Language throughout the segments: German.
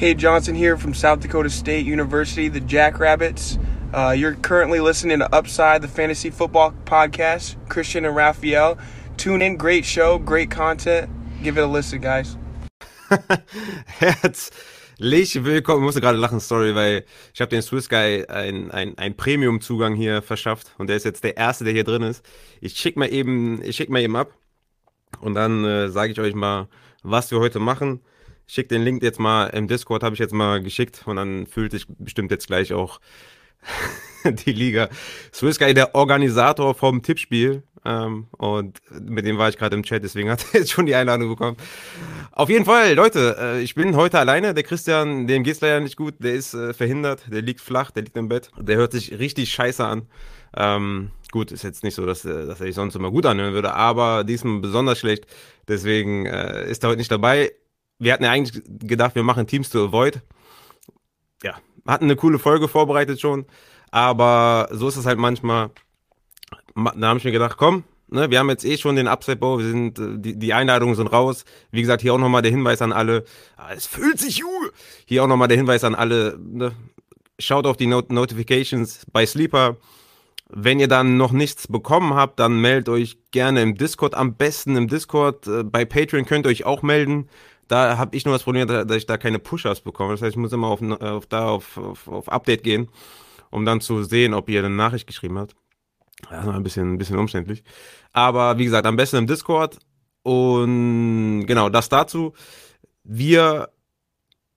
K. Johnson here from South Dakota State University, the Jackrabbits. Uh, you're currently listening to Upside, the fantasy football podcast. Christian and Raphael. Tune in, great show, great content. Give it a listen, guys. Herzlich willkommen. Ich musste gerade lachen, sorry, weil ich habe den Swiss Guy ein, ein, Premium-Zugang hier verschafft und der ist jetzt der erste, der hier drin ist. Ich schick mal eben, schick mal eben ab und dann äh, sage ich euch mal, was wir heute machen. Schick den Link jetzt mal im Discord, habe ich jetzt mal geschickt und dann fühlt sich bestimmt jetzt gleich auch die Liga. Swiss Guy, der Organisator vom Tippspiel. Ähm, und mit dem war ich gerade im Chat, deswegen hat er jetzt schon die Einladung bekommen. Auf jeden Fall, Leute, äh, ich bin heute alleine. Der Christian, dem geht's leider nicht gut. Der ist äh, verhindert, der liegt flach, der liegt im Bett. Der hört sich richtig scheiße an. Ähm, gut, ist jetzt nicht so, dass, äh, dass er sich sonst immer gut anhören würde, aber diesmal besonders schlecht. Deswegen äh, ist er heute nicht dabei. Wir hatten ja eigentlich gedacht, wir machen Teams to Avoid. Ja, hatten eine coole Folge vorbereitet schon. Aber so ist es halt manchmal. Da habe ich mir gedacht, komm, ne, wir haben jetzt eh schon den Upside Bow, wir sind, äh, die, die Einladungen sind raus. Wie gesagt, hier auch nochmal der Hinweis an alle. Ah, es fühlt sich Juh! Hier auch nochmal der Hinweis an alle. Ne, schaut auf die Not Notifications bei Sleeper. Wenn ihr dann noch nichts bekommen habt, dann meldet euch gerne im Discord. Am besten im Discord. Äh, bei Patreon könnt ihr euch auch melden. Da habe ich nur das Problem, dass ich da keine Push-Ups bekomme. Das heißt, ich muss immer auf, auf da auf, auf, auf Update gehen um dann zu sehen, ob ihr eine Nachricht geschrieben habt. Das ist noch ein bisschen, ein bisschen umständlich. Aber wie gesagt, am besten im Discord. Und genau, das dazu. Wir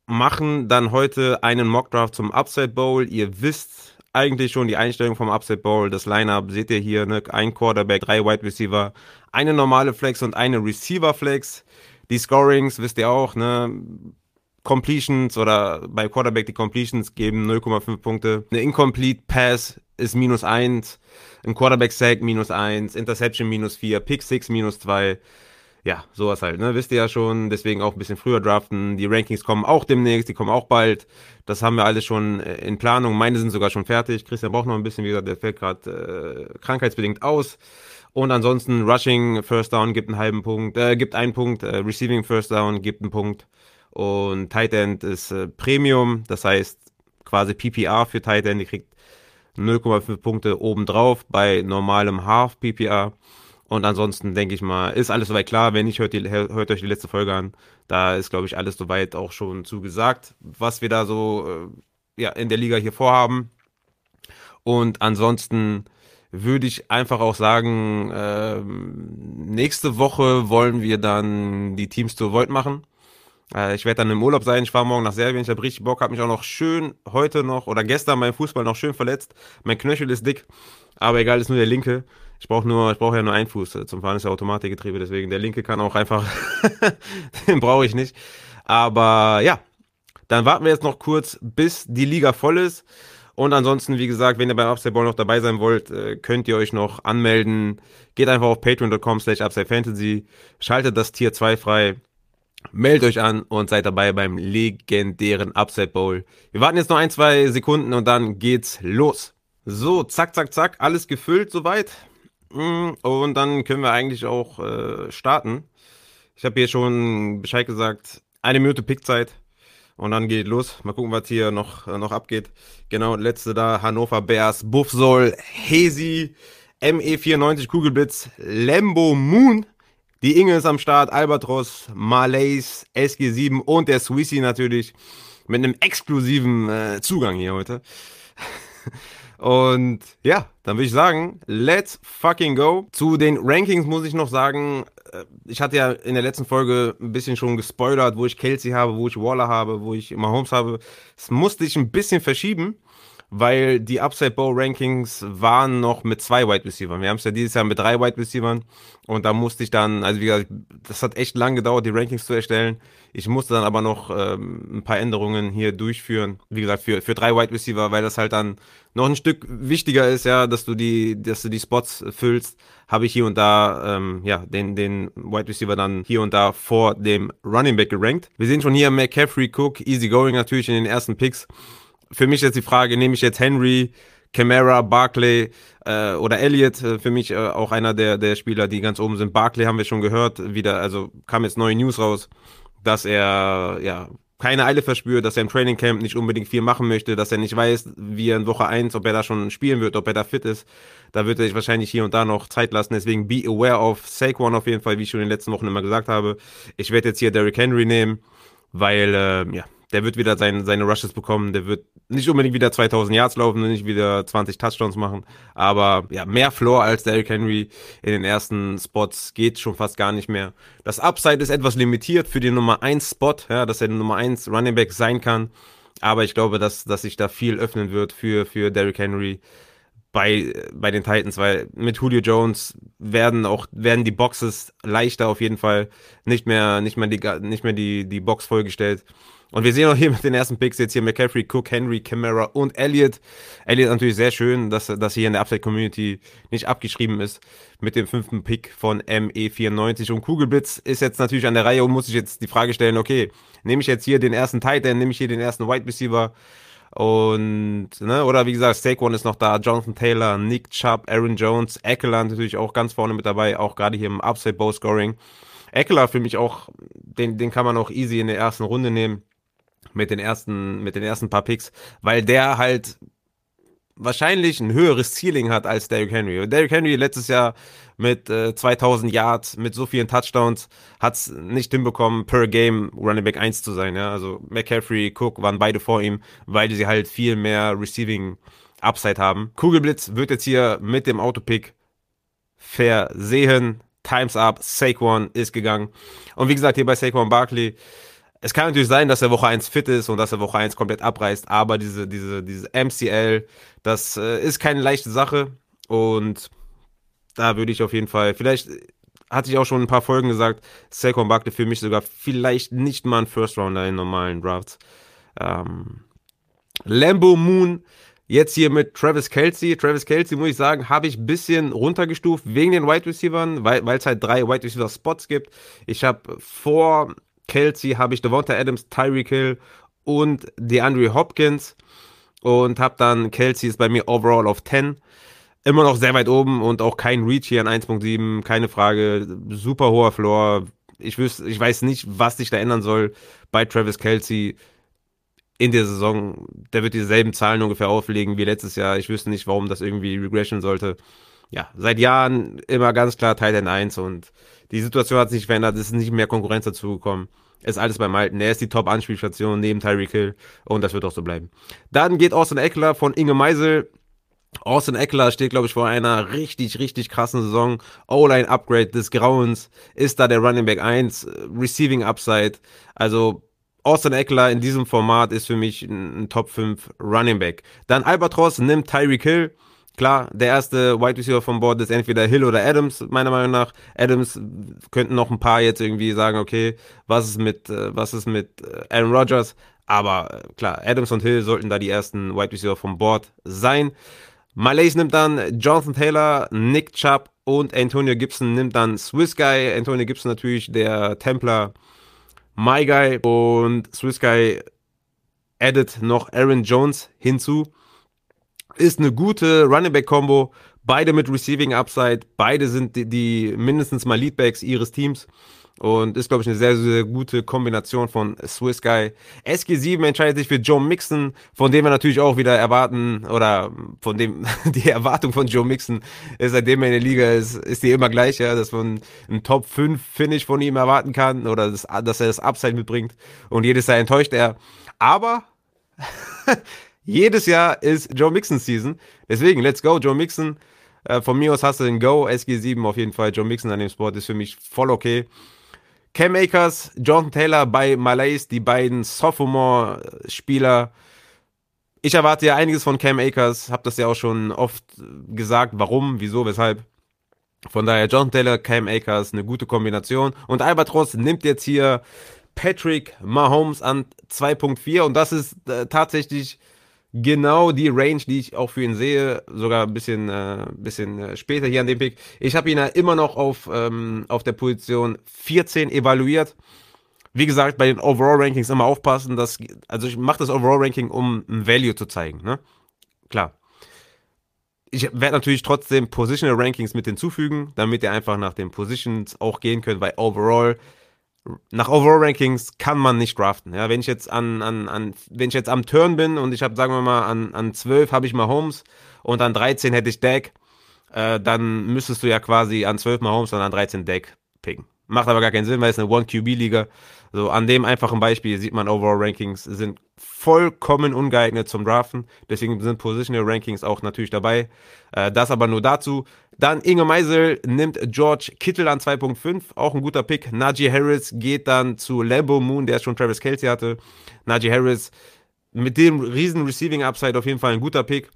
machen dann heute einen Mockdraft zum Upside Bowl. Ihr wisst eigentlich schon die Einstellung vom Upside Bowl. Das Lineup seht ihr hier, ne? Ein Quarterback, drei Wide Receiver, eine normale Flex und eine Receiver Flex. Die Scorings wisst ihr auch, ne? Completions oder bei Quarterback die Completions geben 0,5 Punkte. Eine Incomplete Pass ist minus 1, ein Quarterback Sack minus 1, Interception minus 4, Pick 6 minus 2. Ja, sowas halt, ne? Wisst ihr ja schon, deswegen auch ein bisschen früher draften. Die Rankings kommen auch demnächst, die kommen auch bald. Das haben wir alles schon äh, in Planung. Meine sind sogar schon fertig. Christian braucht noch ein bisschen, wie gesagt, der fällt gerade äh, krankheitsbedingt aus. Und ansonsten Rushing First Down gibt einen halben Punkt, äh, gibt einen Punkt, äh, Receiving First Down gibt einen Punkt. Und Tight End ist äh, Premium, das heißt quasi PPR für Tight End. Die kriegt 0,5 Punkte obendrauf bei normalem Half PPR. Und ansonsten denke ich mal, ist alles soweit klar. Wenn nicht, hört, die, hört euch die letzte Folge an. Da ist, glaube ich, alles soweit auch schon zugesagt, was wir da so äh, ja, in der Liga hier vorhaben. Und ansonsten würde ich einfach auch sagen, äh, nächste Woche wollen wir dann die Teams to Void machen. Äh, ich werde dann im Urlaub sein. Ich fahre morgen nach Serbien. Ich habe richtig Bock. Habe mich auch noch schön heute noch oder gestern beim Fußball noch schön verletzt. Mein Knöchel ist dick. Aber egal, ist nur der linke. Ich brauche nur, ich brauche ja nur einen Fuß. Zum Fahren ist ja Automatikgetriebe. Deswegen der linke kann auch einfach, den brauche ich nicht. Aber ja, dann warten wir jetzt noch kurz, bis die Liga voll ist. Und ansonsten, wie gesagt, wenn ihr beim Upside Ball noch dabei sein wollt, äh, könnt ihr euch noch anmelden. Geht einfach auf patreon.com slash upsidefantasy, schaltet das Tier 2 frei Meldet euch an und seid dabei beim legendären Upside Bowl. Wir warten jetzt noch ein, zwei Sekunden und dann geht's los. So, zack, zack, zack, alles gefüllt soweit. Mm, und dann können wir eigentlich auch äh, starten. Ich habe hier schon Bescheid gesagt, eine Minute Pickzeit. Und dann geht los. Mal gucken, was hier noch, äh, noch abgeht. Genau, letzte da, Hannover Bears, Buffsol, Hesi, ME94, Kugelblitz, Lambo Moon, die Inge ist am Start, Albatros, Malays, SG7 und der Swissy natürlich mit einem exklusiven äh, Zugang hier heute. Und ja, dann würde ich sagen, let's fucking go. Zu den Rankings muss ich noch sagen, ich hatte ja in der letzten Folge ein bisschen schon gespoilert, wo ich Kelsey habe, wo ich Waller habe, wo ich Mahomes habe. Es musste ich ein bisschen verschieben weil die Upside Bow Rankings waren noch mit zwei Wide Receivers. Wir haben es ja dieses Jahr mit drei Wide Receivers und da musste ich dann, also wie gesagt, das hat echt lang gedauert, die Rankings zu erstellen. Ich musste dann aber noch ähm, ein paar Änderungen hier durchführen. Wie gesagt, für, für drei Wide Receiver, weil das halt dann noch ein Stück wichtiger ist, ja, dass du die, dass du die Spots füllst, habe ich hier und da, ähm, ja, den, den Wide Receiver dann hier und da vor dem Running Back gerankt. Wir sehen schon hier McCaffrey, Cook, Easy Going natürlich in den ersten Picks für mich jetzt die Frage, nehme ich jetzt Henry, Camara, Barclay äh, oder Elliott, äh, für mich äh, auch einer der, der Spieler, die ganz oben sind. Barclay haben wir schon gehört, wieder, also kam jetzt neue News raus, dass er ja keine Eile verspürt, dass er im Training Camp nicht unbedingt viel machen möchte, dass er nicht weiß, wie er in Woche 1, ob er da schon spielen wird, ob er da fit ist. Da wird er sich wahrscheinlich hier und da noch Zeit lassen. Deswegen be aware of Saquon auf jeden Fall, wie ich schon in den letzten Wochen immer gesagt habe. Ich werde jetzt hier Derrick Henry nehmen, weil, äh, ja, der wird wieder sein, seine Rushes bekommen. Der wird nicht unbedingt wieder 2000 Yards laufen, nicht wieder 20 Touchdowns machen. Aber ja, mehr Floor als Derrick Henry in den ersten Spots geht schon fast gar nicht mehr. Das Upside ist etwas limitiert für den Nummer 1 Spot, ja, dass er Nummer 1 Running Back sein kann. Aber ich glaube, dass, dass sich da viel öffnen wird für, für Derrick Henry bei, bei den Titans, weil mit Julio Jones werden auch, werden die Boxes leichter auf jeden Fall. Nicht mehr, nicht mehr die, nicht mehr die, die Box vollgestellt. Und wir sehen auch hier mit den ersten Picks jetzt hier McCaffrey, Cook, Henry, Camara und Elliott. Elliott natürlich sehr schön, dass, dass hier in der Upside Community nicht abgeschrieben ist mit dem fünften Pick von ME94. Und Kugelblitz ist jetzt natürlich an der Reihe und muss sich jetzt die Frage stellen, okay, nehme ich jetzt hier den ersten Titan, nehme ich hier den ersten Wide Receiver und, ne, oder wie gesagt, Saquon ist noch da, Jonathan Taylor, Nick Chubb, Aaron Jones, Eckler natürlich auch ganz vorne mit dabei, auch gerade hier im Upside Bow Scoring. Eckler für mich auch, den, den kann man auch easy in der ersten Runde nehmen mit den ersten, mit den ersten paar Picks, weil der halt wahrscheinlich ein höheres Ceiling hat als Derrick Henry. Derrick Henry letztes Jahr mit äh, 2000 Yards, mit so vielen Touchdowns, hat es nicht hinbekommen, per Game Running Back 1 zu sein. Ja? Also McCaffrey, Cook waren beide vor ihm, weil sie halt viel mehr Receiving Upside haben. Kugelblitz wird jetzt hier mit dem Autopick versehen. Times up, Saquon ist gegangen. Und wie gesagt, hier bei Saquon Barkley, es kann natürlich sein, dass er Woche 1 fit ist und dass er Woche 1 komplett abreißt, aber diese, diese, diese MCL, das äh, ist keine leichte Sache und da würde ich auf jeden Fall, vielleicht hatte ich auch schon ein paar Folgen gesagt, Saquon Barkley für mich sogar vielleicht nicht mal ein First Rounder in normalen Drafts. Ähm, Lambo Moon, jetzt hier mit Travis Kelsey. Travis Kelsey, muss ich sagen, habe ich ein bisschen runtergestuft wegen den Wide Receivers, weil es halt drei Wide Receiver Spots gibt. Ich habe vor Kelsey habe ich Devonta Adams, Tyreek Hill und DeAndre Hopkins und habe dann Kelsey ist bei mir overall auf 10. Immer noch sehr weit oben und auch kein Reach hier an 1.7, keine Frage. Super hoher Floor. Ich, wüsste, ich weiß nicht, was sich da ändern soll bei Travis Kelsey in der Saison. Der wird dieselben Zahlen ungefähr auflegen wie letztes Jahr. Ich wüsste nicht, warum das irgendwie regression sollte. Ja, seit Jahren immer ganz klar Titan 1 und die Situation hat sich verändert, es ist nicht mehr Konkurrenz dazugekommen. Ist alles beim Alten. Er ist die Top-Anspielstation neben Tyreek Hill und das wird auch so bleiben. Dann geht Austin Eckler von Inge Meisel. Austin Eckler steht, glaube ich, vor einer richtig, richtig krassen Saison. O-Line-Upgrade des Grauens. Ist da der Running Back 1. Receiving Upside. Also Austin Eckler in diesem Format ist für mich ein, ein Top 5 Running Back. Dann Albatros nimmt Tyreek Hill. Klar, der erste Wide Receiver vom Board ist entweder Hill oder Adams, meiner Meinung nach. Adams könnten noch ein paar jetzt irgendwie sagen, okay, was ist mit, äh, was ist mit äh, Aaron Rodgers? Aber äh, klar, Adams und Hill sollten da die ersten Wide Receiver vom Board sein. Malays nimmt dann Jonathan Taylor, Nick Chubb und Antonio Gibson nimmt dann Swiss Guy. Antonio Gibson natürlich der Templar My Guy und Swiss Guy addet noch Aaron Jones hinzu ist eine gute Running Back Combo. Beide mit Receiving Upside. Beide sind die, die mindestens mal Leadbacks ihres Teams. Und ist, glaube ich, eine sehr, sehr gute Kombination von Swiss Guy. SG7 entscheidet sich für Joe Mixon, von dem wir natürlich auch wieder erwarten, oder von dem die Erwartung von Joe Mixon ist, seitdem er in der Liga ist, ist die immer gleich, ja, dass man einen Top 5 Finish von ihm erwarten kann oder das, dass er das Upside mitbringt. Und jedes Jahr enttäuscht er. Aber Jedes Jahr ist Joe Mixon Season. Deswegen, let's go, Joe Mixon. Äh, von mir aus hast du den Go, SG7 auf jeden Fall. Joe Mixon an dem Spot ist für mich voll okay. Cam Akers, Jonathan Taylor bei Malays, die beiden Sophomore-Spieler. Ich erwarte ja einiges von Cam Akers, hab das ja auch schon oft gesagt, warum, wieso, weshalb. Von daher Jonathan Taylor, Cam Akers, eine gute Kombination. Und Albatross nimmt jetzt hier Patrick Mahomes an 2.4 und das ist äh, tatsächlich genau die Range, die ich auch für ihn sehe, sogar ein bisschen, äh, bisschen äh, später hier an dem Pick. Ich habe ihn ja immer noch auf, ähm, auf der Position 14 evaluiert. Wie gesagt, bei den Overall-Rankings immer aufpassen, dass, also ich mache das Overall-Ranking, um ein Value zu zeigen, ne? Klar. Ich werde natürlich trotzdem Positional Rankings mit hinzufügen, damit ihr einfach nach den Positions auch gehen könnt, weil Overall nach Overall Rankings kann man nicht draften. Ja, wenn ich jetzt an, an, an wenn ich jetzt am Turn bin und ich habe, sagen wir mal, an, an 12 habe ich Mahomes und an 13 hätte ich Dak, äh, dann müsstest du ja quasi an 12 Mahomes und an 13 Dak picken. Macht aber gar keinen Sinn, weil es eine One-QB-Liga. So, an dem einfachen Beispiel sieht man, Overall Rankings sind vollkommen ungeeignet zum Draften. Deswegen sind Positional Rankings auch natürlich dabei. Äh, das aber nur dazu. Dann Inge Meisel nimmt George Kittle an 2.5, auch ein guter Pick. Najee Harris geht dann zu Lambo Moon, der schon Travis Kelsey hatte. Najee Harris mit dem riesen Receiving Upside auf jeden Fall ein guter Pick.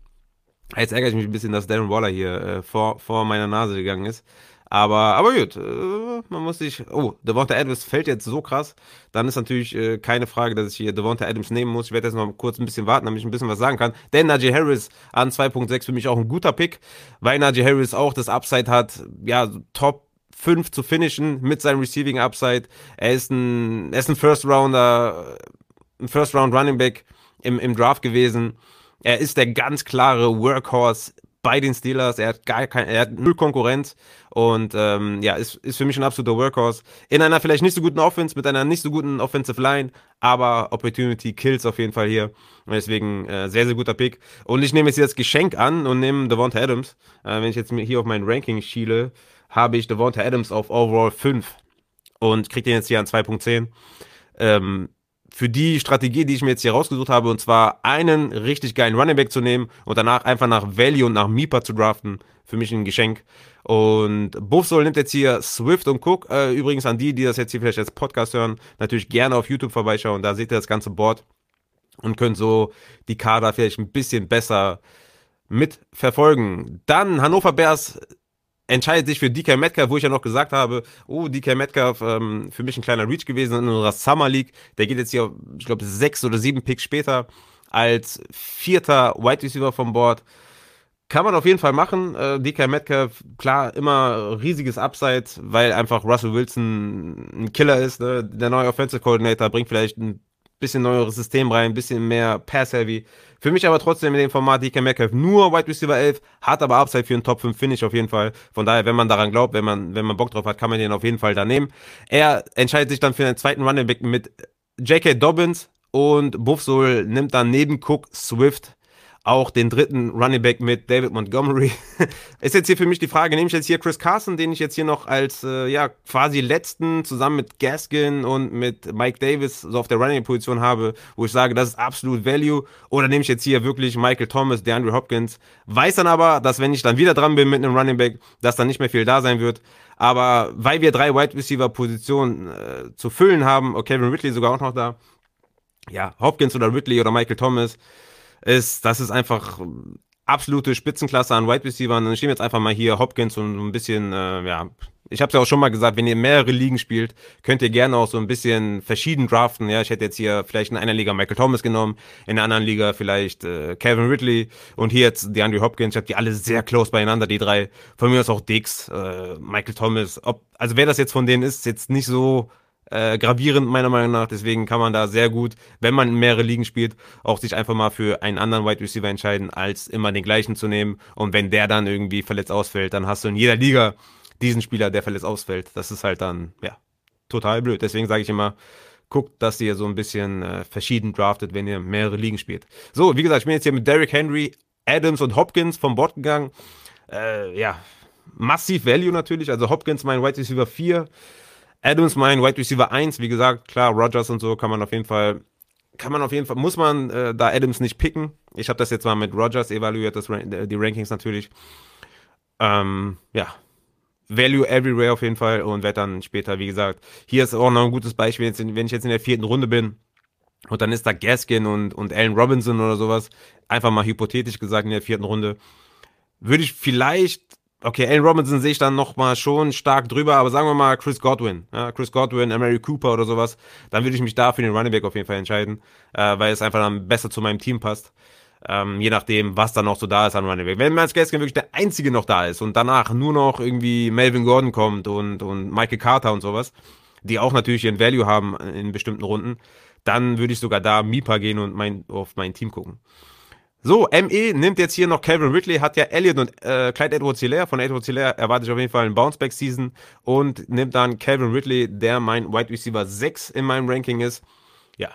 Jetzt ärgere ich mich ein bisschen, dass Darren Waller hier äh, vor, vor meiner Nase gegangen ist. Aber, aber gut, äh, man muss sich. Oh, Devonta Adams fällt jetzt so krass. Dann ist natürlich äh, keine Frage, dass ich hier Devonta Adams nehmen muss. Ich werde jetzt noch kurz ein bisschen warten, damit ich ein bisschen was sagen kann. Denn Najee Harris an 2.6 für mich auch ein guter Pick, weil Najee Harris auch das Upside hat, ja, Top 5 zu finishen mit seinem Receiving Upside. Er ist ein, er ist ein First Rounder, ein First Round Running Back im, im Draft gewesen. Er ist der ganz klare Workhorse bei den Steelers. Er hat gar kein, er hat null Konkurrenz und ähm, ja, ist, ist für mich ein absoluter Workhorse. In einer vielleicht nicht so guten Offense, mit einer nicht so guten Offensive Line, aber Opportunity kills auf jeden Fall hier. Und deswegen äh, sehr, sehr guter Pick. Und ich nehme jetzt das Geschenk an und nehme Devonta Adams. Äh, wenn ich jetzt hier auf mein Ranking schiele, habe ich Devonta Adams auf Overall 5 und kriege den jetzt hier an 2.10. Ähm, für die Strategie, die ich mir jetzt hier rausgesucht habe, und zwar einen richtig geilen Running Back zu nehmen und danach einfach nach Value und nach Meeper zu draften, für mich ein Geschenk. Und Buffsol nimmt jetzt hier Swift und Cook. Äh, übrigens an die, die das jetzt hier vielleicht als Podcast hören, natürlich gerne auf YouTube vorbeischauen. Da seht ihr das ganze Board und könnt so die Kader vielleicht ein bisschen besser mitverfolgen. Dann Hannover Bears entscheidet sich für DK Metcalf, wo ich ja noch gesagt habe, oh, DK Metcalf, ähm, für mich ein kleiner Reach gewesen in unserer Summer League. Der geht jetzt hier, ich glaube, sechs oder sieben Picks später als vierter Wide Receiver vom Board. Kann man auf jeden Fall machen. Äh, DK Metcalf, klar, immer riesiges Upside, weil einfach Russell Wilson ein Killer ist. Ne? Der neue Offensive Coordinator bringt vielleicht ein bisschen neueres System rein, ein bisschen mehr Pass-Heavy. Für mich aber trotzdem in dem Format DK Metcalf nur Wide Receiver 11, hat aber Upside für einen Top 5 Finish auf jeden Fall. Von daher, wenn man daran glaubt, wenn man, wenn man Bock drauf hat, kann man den auf jeden Fall da nehmen. Er entscheidet sich dann für einen zweiten Running Back mit J.K. Dobbins und Buffsol nimmt dann neben Cook Swift auch den dritten Running Back mit David Montgomery. ist jetzt hier für mich die Frage, nehme ich jetzt hier Chris Carson, den ich jetzt hier noch als äh, ja quasi letzten zusammen mit Gaskin und mit Mike Davis so auf der Running Position habe, wo ich sage, das ist absolut Value, oder nehme ich jetzt hier wirklich Michael Thomas, DeAndre Hopkins, weiß dann aber, dass wenn ich dann wieder dran bin mit einem Running Back, dass dann nicht mehr viel da sein wird. Aber weil wir drei Wide Receiver Positionen äh, zu füllen haben, okay, Kevin Ridley sogar auch noch da, ja, Hopkins oder Ridley oder Michael Thomas, ist, das ist einfach absolute Spitzenklasse an Wide Receiver. Dann stehen jetzt einfach mal hier Hopkins und ein bisschen, äh, ja, ich habe es ja auch schon mal gesagt, wenn ihr mehrere Ligen spielt, könnt ihr gerne auch so ein bisschen verschieden draften. Ja, ich hätte jetzt hier vielleicht in einer Liga Michael Thomas genommen, in der anderen Liga vielleicht äh, Kevin Ridley und hier jetzt DeAndre Hopkins. Ich habe die alle sehr close beieinander, die drei. Von mir aus auch Dix, äh, Michael Thomas. Ob, also wer das jetzt von denen ist, ist jetzt nicht so äh, gravierend, meiner Meinung nach. Deswegen kann man da sehr gut, wenn man mehrere Ligen spielt, auch sich einfach mal für einen anderen Wide Receiver entscheiden, als immer den gleichen zu nehmen. Und wenn der dann irgendwie verletzt ausfällt, dann hast du in jeder Liga diesen Spieler, der verletzt ausfällt. Das ist halt dann, ja, total blöd. Deswegen sage ich immer, guckt, dass ihr so ein bisschen äh, verschieden draftet, wenn ihr mehrere Ligen spielt. So, wie gesagt, ich bin jetzt hier mit Derrick Henry, Adams und Hopkins vom Bord gegangen. Äh, ja, massiv Value natürlich. Also Hopkins mein Wide Receiver 4. Adams mein Wide Receiver 1, wie gesagt, klar, Rogers und so kann man auf jeden Fall, kann man auf jeden Fall, muss man äh, da Adams nicht picken. Ich habe das jetzt mal mit Rogers evaluiert, das, die Rankings natürlich. Ähm, ja, Value everywhere auf jeden Fall und werde dann später, wie gesagt, hier ist auch noch ein gutes Beispiel, wenn ich jetzt in der vierten Runde bin und dann ist da Gaskin und, und Allen Robinson oder sowas, einfach mal hypothetisch gesagt in der vierten Runde, würde ich vielleicht Okay, Allen Robinson sehe ich dann nochmal schon stark drüber, aber sagen wir mal Chris Godwin, ja, Chris Godwin, Mary Cooper oder sowas, dann würde ich mich da für den Running Back auf jeden Fall entscheiden, äh, weil es einfach dann besser zu meinem Team passt. Ähm, je nachdem, was dann noch so da ist an Running Back. Wenn Miles Gaskin wirklich der einzige noch da ist und danach nur noch irgendwie Melvin Gordon kommt und, und Michael Carter und sowas, die auch natürlich ihren Value haben in bestimmten Runden, dann würde ich sogar da Mipa gehen und mein, auf mein Team gucken. So, ME nimmt jetzt hier noch Calvin Ridley, hat ja Elliott und äh, Clyde Edwards Hilaire. Von Edwards Hilaire erwarte ich auf jeden Fall einen Bounceback-Season und nimmt dann Calvin Ridley, der mein Wide Receiver 6 in meinem Ranking ist. Ja.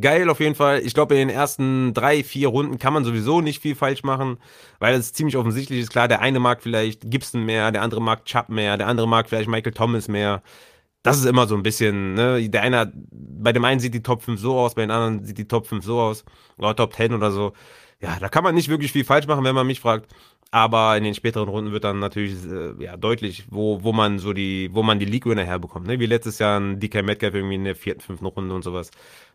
Geil auf jeden Fall. Ich glaube, in den ersten drei, vier Runden kann man sowieso nicht viel falsch machen, weil es ziemlich offensichtlich ist. Klar, der eine mag vielleicht Gibson mehr, der andere mag Chubb mehr, der andere mag vielleicht Michael Thomas mehr das ist immer so ein bisschen, ne, der eine, bei dem einen sieht die Top 5 so aus, bei dem anderen sieht die Top 5 so aus, oder Top 10 oder so. Ja, da kann man nicht wirklich viel falsch machen, wenn man mich fragt. Aber in den späteren Runden wird dann natürlich äh, ja, deutlich, wo, wo man so die, wo man die League-Winner herbekommt. Ne? Wie letztes Jahr ein DK Metcalf irgendwie in der vierten, fünften Runde und sowas.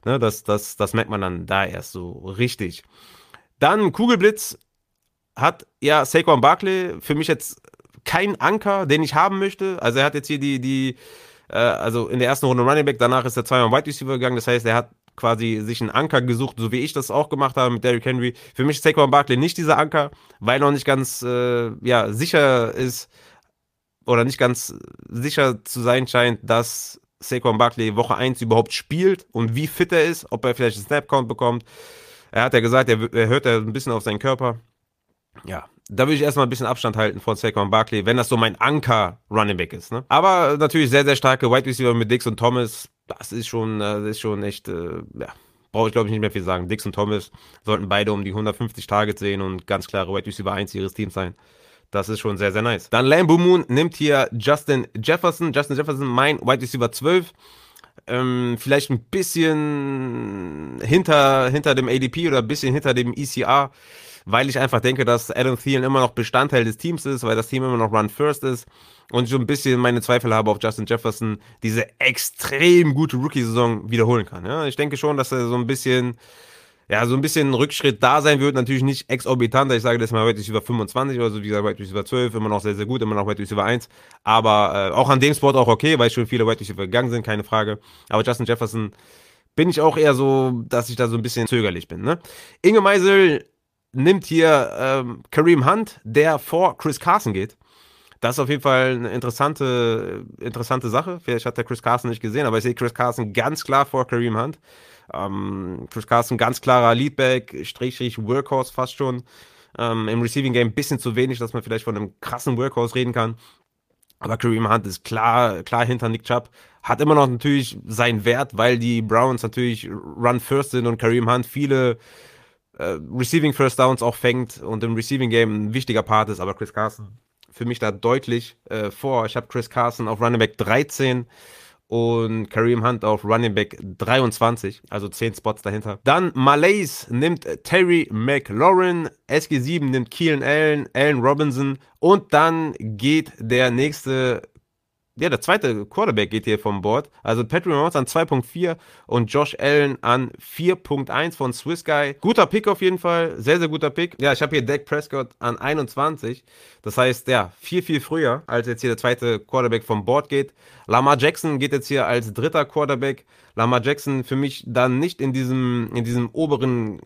Ne? Das, das, das merkt man dann da erst so richtig. Dann Kugelblitz hat ja Saquon Barkley für mich jetzt kein Anker, den ich haben möchte. Also er hat jetzt hier die, die, äh, also in der ersten Runde Running Back, danach ist er zweimal Wide Receiver gegangen. Das heißt, er hat quasi sich einen Anker gesucht, so wie ich das auch gemacht habe mit Derrick Henry. Für mich ist Saquon Barkley nicht dieser Anker, weil noch nicht ganz äh, ja, sicher ist oder nicht ganz sicher zu sein scheint, dass Saquon Barkley Woche 1 überhaupt spielt und wie fit er ist, ob er vielleicht einen Snap-Count bekommt. Er hat ja gesagt, er, er hört ja ein bisschen auf seinen Körper. Ja, da würde ich erstmal ein bisschen Abstand halten von Saquon Barkley, wenn das so mein Anker Running Back ist. Ne? Aber natürlich sehr, sehr starke Wide Receiver mit Dix und Thomas. Das ist schon, das ist schon echt, äh, ja, brauche ich glaube ich nicht mehr viel sagen. Dix und Thomas sollten beide um die 150 Targets sehen und ganz klare Wide Receiver 1 ihres Teams sein. Das ist schon sehr, sehr nice. Dann Lambo Moon nimmt hier Justin Jefferson. Justin Jefferson, mein Wide Receiver 12. Ähm, vielleicht ein bisschen hinter, hinter dem ADP oder ein bisschen hinter dem ECR weil ich einfach denke, dass Adam Thielen immer noch Bestandteil des Teams ist, weil das Team immer noch Run First ist und ich so ein bisschen meine Zweifel habe, ob Justin Jefferson diese extrem gute Rookie-Saison wiederholen kann. Ja, ich denke schon, dass er so ein bisschen ja, so ein bisschen Rückschritt da sein wird, natürlich nicht exorbitant, ich sage das mal heute über 25 oder so, wie gesagt, heute über 12, immer noch sehr, sehr gut, immer noch heute über 1, aber äh, auch an dem Spot auch okay, weil schon viele heute gegangen sind, keine Frage, aber Justin Jefferson bin ich auch eher so, dass ich da so ein bisschen zögerlich bin, ne? Inge Meisel nimmt hier ähm, Kareem Hunt, der vor Chris Carson geht. Das ist auf jeden Fall eine interessante, interessante Sache. Vielleicht hat der Chris Carson nicht gesehen, aber ich sehe Chris Carson ganz klar vor Kareem Hunt. Ähm, Chris Carson ganz klarer Leadback, Strich, Workhorse fast schon. Ähm, Im Receiving Game ein bisschen zu wenig, dass man vielleicht von einem krassen Workhorse reden kann. Aber Kareem Hunt ist klar, klar hinter Nick Chubb. Hat immer noch natürlich seinen Wert, weil die Browns natürlich Run First sind und Kareem Hunt viele äh, Receiving First Downs auch fängt und im Receiving Game ein wichtiger Part ist, aber Chris Carson für mich da deutlich äh, vor. Ich habe Chris Carson auf Running Back 13 und Kareem Hunt auf Running Back 23, also 10 Spots dahinter. Dann Malaise nimmt Terry McLaurin, SG7 nimmt Keelan Allen, Allen Robinson und dann geht der nächste ja, der zweite Quarterback geht hier vom Board. Also Patrick Mahomes an 2.4 und Josh Allen an 4.1 von Swiss Guy. Guter Pick auf jeden Fall. Sehr, sehr guter Pick. Ja, ich habe hier Dak Prescott an 21. Das heißt, ja, viel, viel früher, als jetzt hier der zweite Quarterback vom Board geht. Lamar Jackson geht jetzt hier als dritter Quarterback. Lamar Jackson für mich dann nicht in diesem, in diesem oberen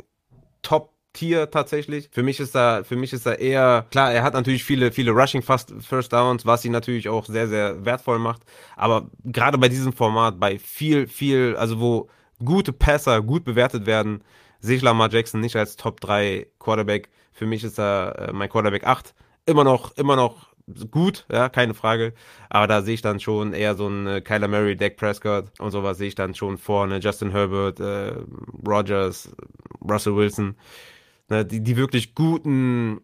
Top Tier tatsächlich. Für mich ist da, für mich ist da eher, klar, er hat natürlich viele, viele Rushing Fast First Downs, was ihn natürlich auch sehr, sehr wertvoll macht. Aber gerade bei diesem Format, bei viel, viel, also wo gute Passer gut bewertet werden, sehe ich Lamar Jackson nicht als Top 3 Quarterback. Für mich ist er äh, mein Quarterback 8. Immer noch, immer noch gut, ja, keine Frage. Aber da sehe ich dann schon eher so einen äh, Kyler Murray, Dak Prescott und sowas sehe ich dann schon vorne. Justin Herbert, äh, Rogers, Russell Wilson. Ne, die, die wirklich guten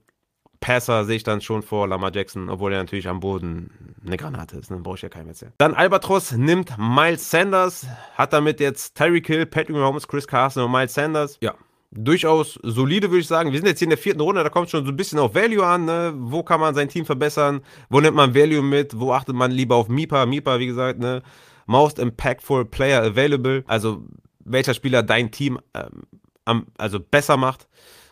Passer sehe ich dann schon vor Lamar Jackson, obwohl er natürlich am Boden eine Granate ist. Dann ne? brauche ich ja keinen mehr. Dann Albatros nimmt Miles Sanders, hat damit jetzt Tyreek Hill, Patrick Mahomes, Chris Carson und Miles Sanders. Ja, durchaus solide, würde ich sagen. Wir sind jetzt hier in der vierten Runde, da kommt schon so ein bisschen auf Value an. Ne? Wo kann man sein Team verbessern? Wo nimmt man Value mit? Wo achtet man lieber auf MIPA? MIPA, wie gesagt, ne? Most Impactful Player Available. Also welcher Spieler dein Team ähm, am, also besser macht.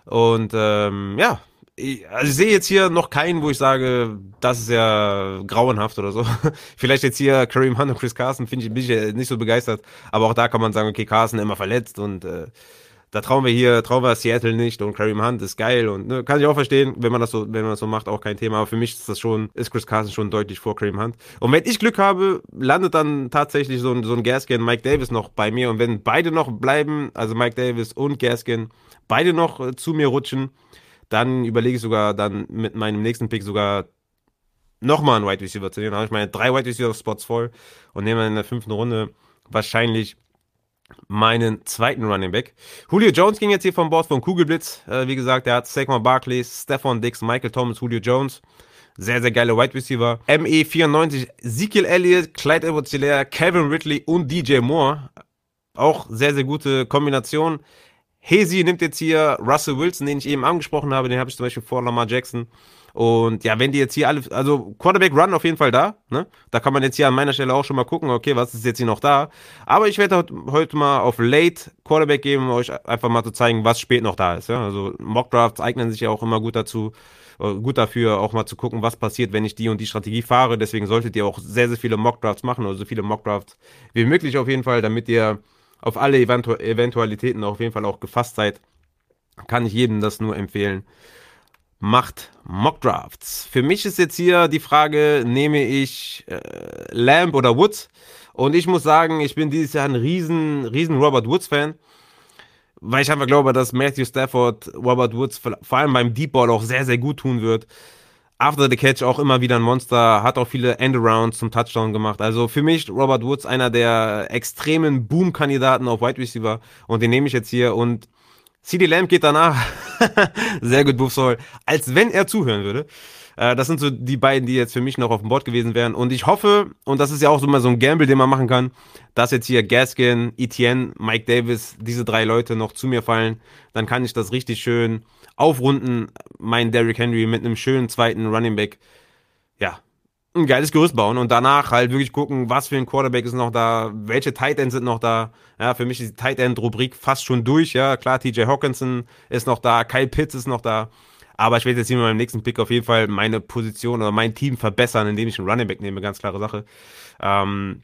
Und ähm, ja, ich, also ich sehe jetzt hier noch keinen, wo ich sage, das ist ja grauenhaft oder so. Vielleicht jetzt hier Kareem Hunt und Chris Carson, finde ich, bin ich nicht so begeistert. Aber auch da kann man sagen, okay, Carson immer verletzt und äh, da trauen wir hier, trauen wir Seattle nicht und Kareem Hunt ist geil und ne, kann ich auch verstehen, wenn man das so, wenn man das so macht, auch kein Thema. Aber für mich ist das schon, ist Chris Carson schon deutlich vor Kareem Hunt. Und wenn ich Glück habe, landet dann tatsächlich so ein, so ein Gaskin Mike Davis noch bei mir. Und wenn beide noch bleiben, also Mike Davis und Gaskin, beide noch äh, zu mir rutschen, dann überlege ich sogar dann mit meinem nächsten Pick sogar nochmal einen Wide Receiver zu nehmen. Dann habe ich meine drei Wide Receiver Spots voll und nehme in der fünften Runde wahrscheinlich meinen zweiten Running Back. Julio Jones ging jetzt hier vom Board von Kugelblitz. Äh, wie gesagt, er hat Saquon Barkley, Stephon Dix, Michael Thomas, Julio Jones. Sehr, sehr geile Wide Receiver. ME94, Ezekiel Elliott, Clyde edwards Kevin Ridley und DJ Moore. Auch sehr, sehr gute Kombination. Hazy nimmt jetzt hier Russell Wilson, den ich eben angesprochen habe. Den habe ich zum Beispiel vor Lamar Jackson. Und ja, wenn die jetzt hier alle, also Quarterback Run auf jeden Fall da, ne? Da kann man jetzt hier an meiner Stelle auch schon mal gucken, okay, was ist jetzt hier noch da. Aber ich werde heute mal auf Late Quarterback geben, um euch einfach mal zu zeigen, was spät noch da ist. Ja? Also Mock Drafts eignen sich ja auch immer gut dazu, äh, gut dafür, auch mal zu gucken, was passiert, wenn ich die und die Strategie fahre. Deswegen solltet ihr auch sehr, sehr viele Mock Drafts machen, also so viele Mock Drafts wie möglich auf jeden Fall, damit ihr auf alle Eventu Eventualitäten auf jeden Fall auch gefasst seid. Kann ich jedem das nur empfehlen macht Mockdrafts. Für mich ist jetzt hier die Frage, nehme ich äh, Lamb oder Woods? Und ich muss sagen, ich bin dieses Jahr ein riesen, riesen Robert Woods Fan. Weil ich einfach glaube, dass Matthew Stafford Robert Woods vor allem beim Deep Ball auch sehr, sehr gut tun wird. After the Catch auch immer wieder ein Monster, hat auch viele Endarounds zum Touchdown gemacht. Also für mich Robert Woods einer der extremen Boom-Kandidaten auf Wide Receiver und den nehme ich jetzt hier und CD Lamb geht danach. Sehr gut, Buffsoul. Als wenn er zuhören würde. Äh, das sind so die beiden, die jetzt für mich noch auf dem Board gewesen wären. Und ich hoffe, und das ist ja auch so mal so ein Gamble, den man machen kann, dass jetzt hier Gaskin, Etienne, Mike Davis, diese drei Leute noch zu mir fallen. Dann kann ich das richtig schön aufrunden, mein Derrick Henry mit einem schönen zweiten Running Back. Ja, ein geiles Gerüst bauen und danach halt wirklich gucken, was für ein Quarterback ist noch da, welche Tight Ends sind noch da. Ja, für mich ist die Tight End Rubrik fast schon durch. Ja, klar, TJ Hawkinson ist noch da, Kyle Pitts ist noch da. Aber ich werde jetzt hier mit meinem nächsten Pick auf jeden Fall meine Position oder mein Team verbessern, indem ich einen Running Back nehme, ganz klare Sache. Ähm,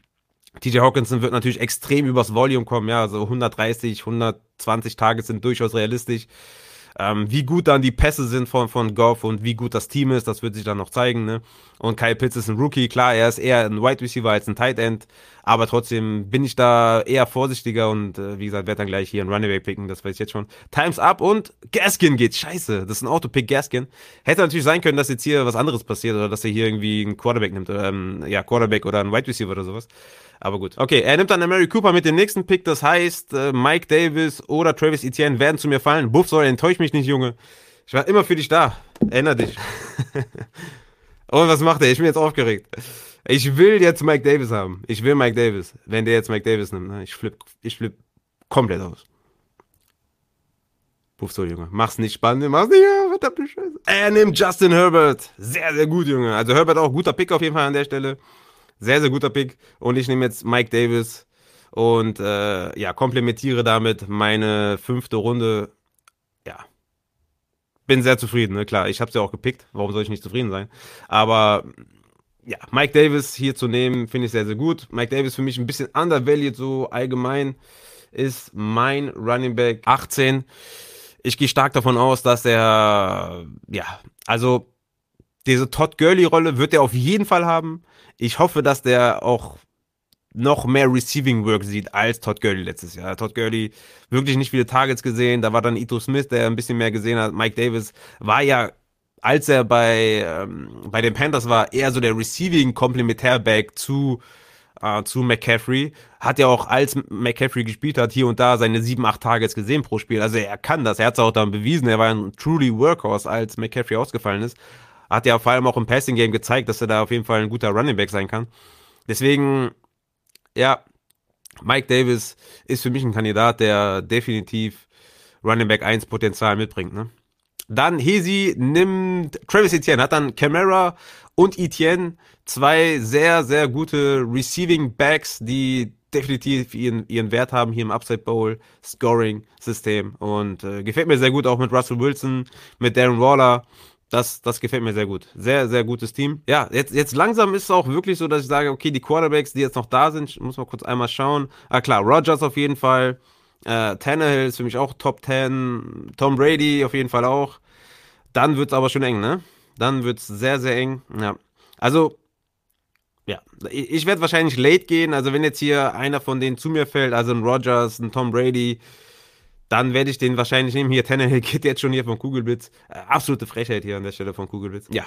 TJ Hawkinson wird natürlich extrem übers Volume kommen, ja, so 130, 120 Tage sind durchaus realistisch. Ähm, wie gut dann die Pässe sind von, von Goff und wie gut das Team ist, das wird sich dann noch zeigen. Ne? Und Kyle Pitts ist ein Rookie, klar, er ist eher ein Wide Receiver als ein Tight End, aber trotzdem bin ich da eher vorsichtiger und äh, wie gesagt, werde dann gleich hier einen Runaway picken, das weiß ich jetzt schon. Times up und Gaskin geht, scheiße, das ist ein Autopick Gaskin. Hätte natürlich sein können, dass jetzt hier was anderes passiert oder dass er hier irgendwie einen Quarterback nimmt, ähm, ja, Quarterback oder einen Wide Receiver oder sowas. Aber gut. Okay, er nimmt dann Mary Cooper mit dem nächsten Pick. Das heißt, äh, Mike Davis oder Travis Etienne werden zu mir fallen. Buff soll, enttäusch mich nicht, Junge. Ich war immer für dich da. Erinner dich. Und was macht er? Ich bin jetzt aufgeregt. Ich will jetzt Mike Davis haben. Ich will Mike Davis. Wenn der jetzt Mike Davis nimmt, ne? ich flipp, ich flipp komplett aus. Puff so, Junge. Mach's nicht spannend, mach's nicht, ja, verdammte Scheiße. Er nimmt Justin Herbert. Sehr, sehr gut, Junge. Also Herbert auch guter Pick auf jeden Fall an der Stelle. Sehr, sehr guter Pick. Und ich nehme jetzt Mike Davis und äh, ja, komplementiere damit meine fünfte Runde. Ja. Bin sehr zufrieden, ne? Klar, ich habe sie ja auch gepickt. Warum soll ich nicht zufrieden sein? Aber ja, Mike Davis hier zu nehmen, finde ich sehr, sehr gut. Mike Davis für mich ein bisschen undervalued, so allgemein ist mein Running Back 18. Ich gehe stark davon aus, dass er, ja, also diese Todd Gurley-Rolle wird er auf jeden Fall haben. Ich hoffe, dass der auch noch mehr Receiving Work sieht als Todd Gurley letztes Jahr. Todd Gurley wirklich nicht viele Targets gesehen. Da war dann Ito Smith, der ein bisschen mehr gesehen hat. Mike Davis war ja, als er bei, ähm, bei den Panthers war, eher so der Receiving Komplementärback zu, äh, zu McCaffrey. Hat ja auch, als McCaffrey gespielt hat, hier und da seine sieben, acht Targets gesehen pro Spiel. Also er kann das. Er hat es auch dann bewiesen. Er war ein truly Workhorse, als McCaffrey ausgefallen ist hat ja vor allem auch im Passing Game gezeigt, dass er da auf jeden Fall ein guter Running Back sein kann. Deswegen, ja, Mike Davis ist für mich ein Kandidat, der definitiv Running Back 1 Potenzial mitbringt. Ne? Dann Hesi nimmt Travis Etienne, hat dann Camara und Etienne, zwei sehr, sehr gute Receiving Backs, die definitiv ihren, ihren Wert haben hier im Upside Bowl Scoring System und äh, gefällt mir sehr gut auch mit Russell Wilson, mit Darren Waller das, das gefällt mir sehr gut. Sehr, sehr gutes Team. Ja, jetzt, jetzt langsam ist es auch wirklich so, dass ich sage, okay, die Quarterbacks, die jetzt noch da sind, muss mal kurz einmal schauen. Ah klar, Rogers auf jeden Fall. Äh, Tannehill ist für mich auch Top 10. Tom Brady auf jeden Fall auch. Dann wird es aber schon eng, ne? Dann wird es sehr, sehr eng. Ja. Also, ja, ich werde wahrscheinlich late gehen. Also, wenn jetzt hier einer von denen zu mir fällt, also ein Rogers, ein Tom Brady, dann werde ich den wahrscheinlich nehmen. Hier, Tannehill geht jetzt schon hier von Kugelblitz. Äh, absolute Frechheit hier an der Stelle von Kugelblitz. Ja,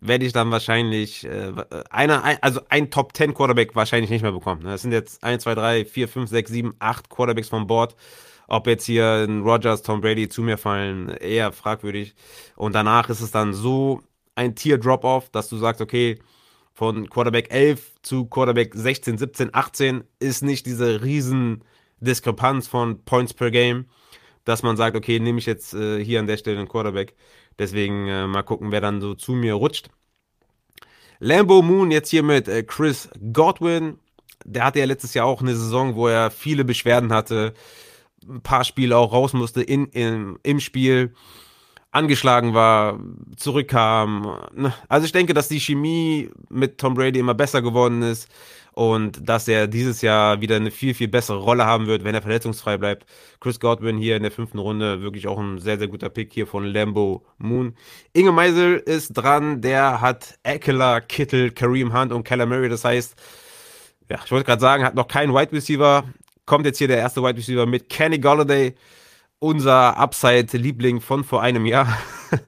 werde ich dann wahrscheinlich äh, einer, ein, also ein Top 10 Quarterback wahrscheinlich nicht mehr bekommen. Das sind jetzt 1, 2, 3, 4, 5, 6, 7, 8 Quarterbacks vom Board. Ob jetzt hier ein Rogers, Tom Brady zu mir fallen, eher fragwürdig. Und danach ist es dann so ein Tier-Drop-Off, dass du sagst, okay, von Quarterback 11 zu Quarterback 16, 17, 18 ist nicht diese riesen Diskrepanz von Points per Game, dass man sagt, okay, nehme ich jetzt äh, hier an der Stelle einen Quarterback. Deswegen äh, mal gucken, wer dann so zu mir rutscht. Lambo Moon jetzt hier mit äh, Chris Godwin. Der hatte ja letztes Jahr auch eine Saison, wo er viele Beschwerden hatte, ein paar Spiele auch raus musste in, in, im Spiel, angeschlagen war, zurückkam. Ne? Also ich denke, dass die Chemie mit Tom Brady immer besser geworden ist und dass er dieses Jahr wieder eine viel, viel bessere Rolle haben wird, wenn er verletzungsfrei bleibt. Chris Godwin hier in der fünften Runde, wirklich auch ein sehr, sehr guter Pick hier von Lambo Moon. Inge Meisel ist dran, der hat Eckler, Kittel, Kareem Hunt und Keller Murray, das heißt, ja, ich wollte gerade sagen, hat noch keinen Wide Receiver, kommt jetzt hier der erste Wide Receiver mit Kenny Golladay, unser Upside-Liebling von vor einem Jahr.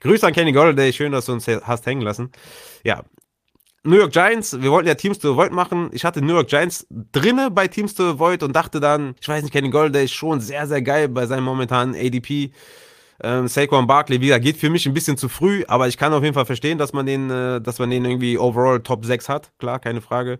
Grüße an Kenny Golladay, schön, dass du uns hast hängen lassen. Ja, New York Giants, wir wollten ja Teams to Avoid machen. Ich hatte New York Giants drinne bei Teams to Avoid und dachte dann, ich weiß nicht, Kenny Golladay ist schon sehr, sehr geil bei seinem momentanen ADP. Ähm, Saquon Barkley, wie gesagt, geht für mich ein bisschen zu früh, aber ich kann auf jeden Fall verstehen, dass man den, äh, dass man den irgendwie overall Top 6 hat. Klar, keine Frage.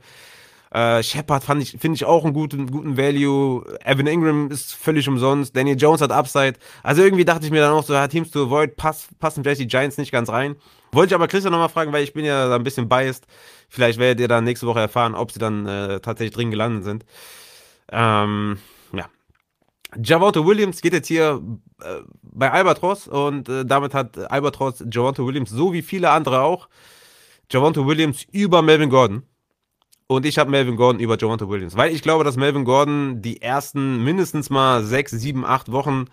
Äh, Shepard fand ich, finde ich auch einen guten, guten Value. Evan Ingram ist völlig umsonst. Daniel Jones hat Upside. Also irgendwie dachte ich mir dann auch so, ja, Teams to Avoid pass, passen vielleicht die Giants nicht ganz rein. Wollte ich aber Christian nochmal fragen, weil ich bin ja da ein bisschen biased. Vielleicht werdet ihr dann nächste Woche erfahren, ob sie dann äh, tatsächlich drin gelandet sind. Ähm, ja. Javonte Williams geht jetzt hier äh, bei Albatros und äh, damit hat Albatros Javonte Williams, so wie viele andere auch, Javonte Williams über Melvin Gordon. Und ich habe Melvin Gordon über Javonte Williams. Weil ich glaube, dass Melvin Gordon die ersten mindestens mal sechs, sieben, acht Wochen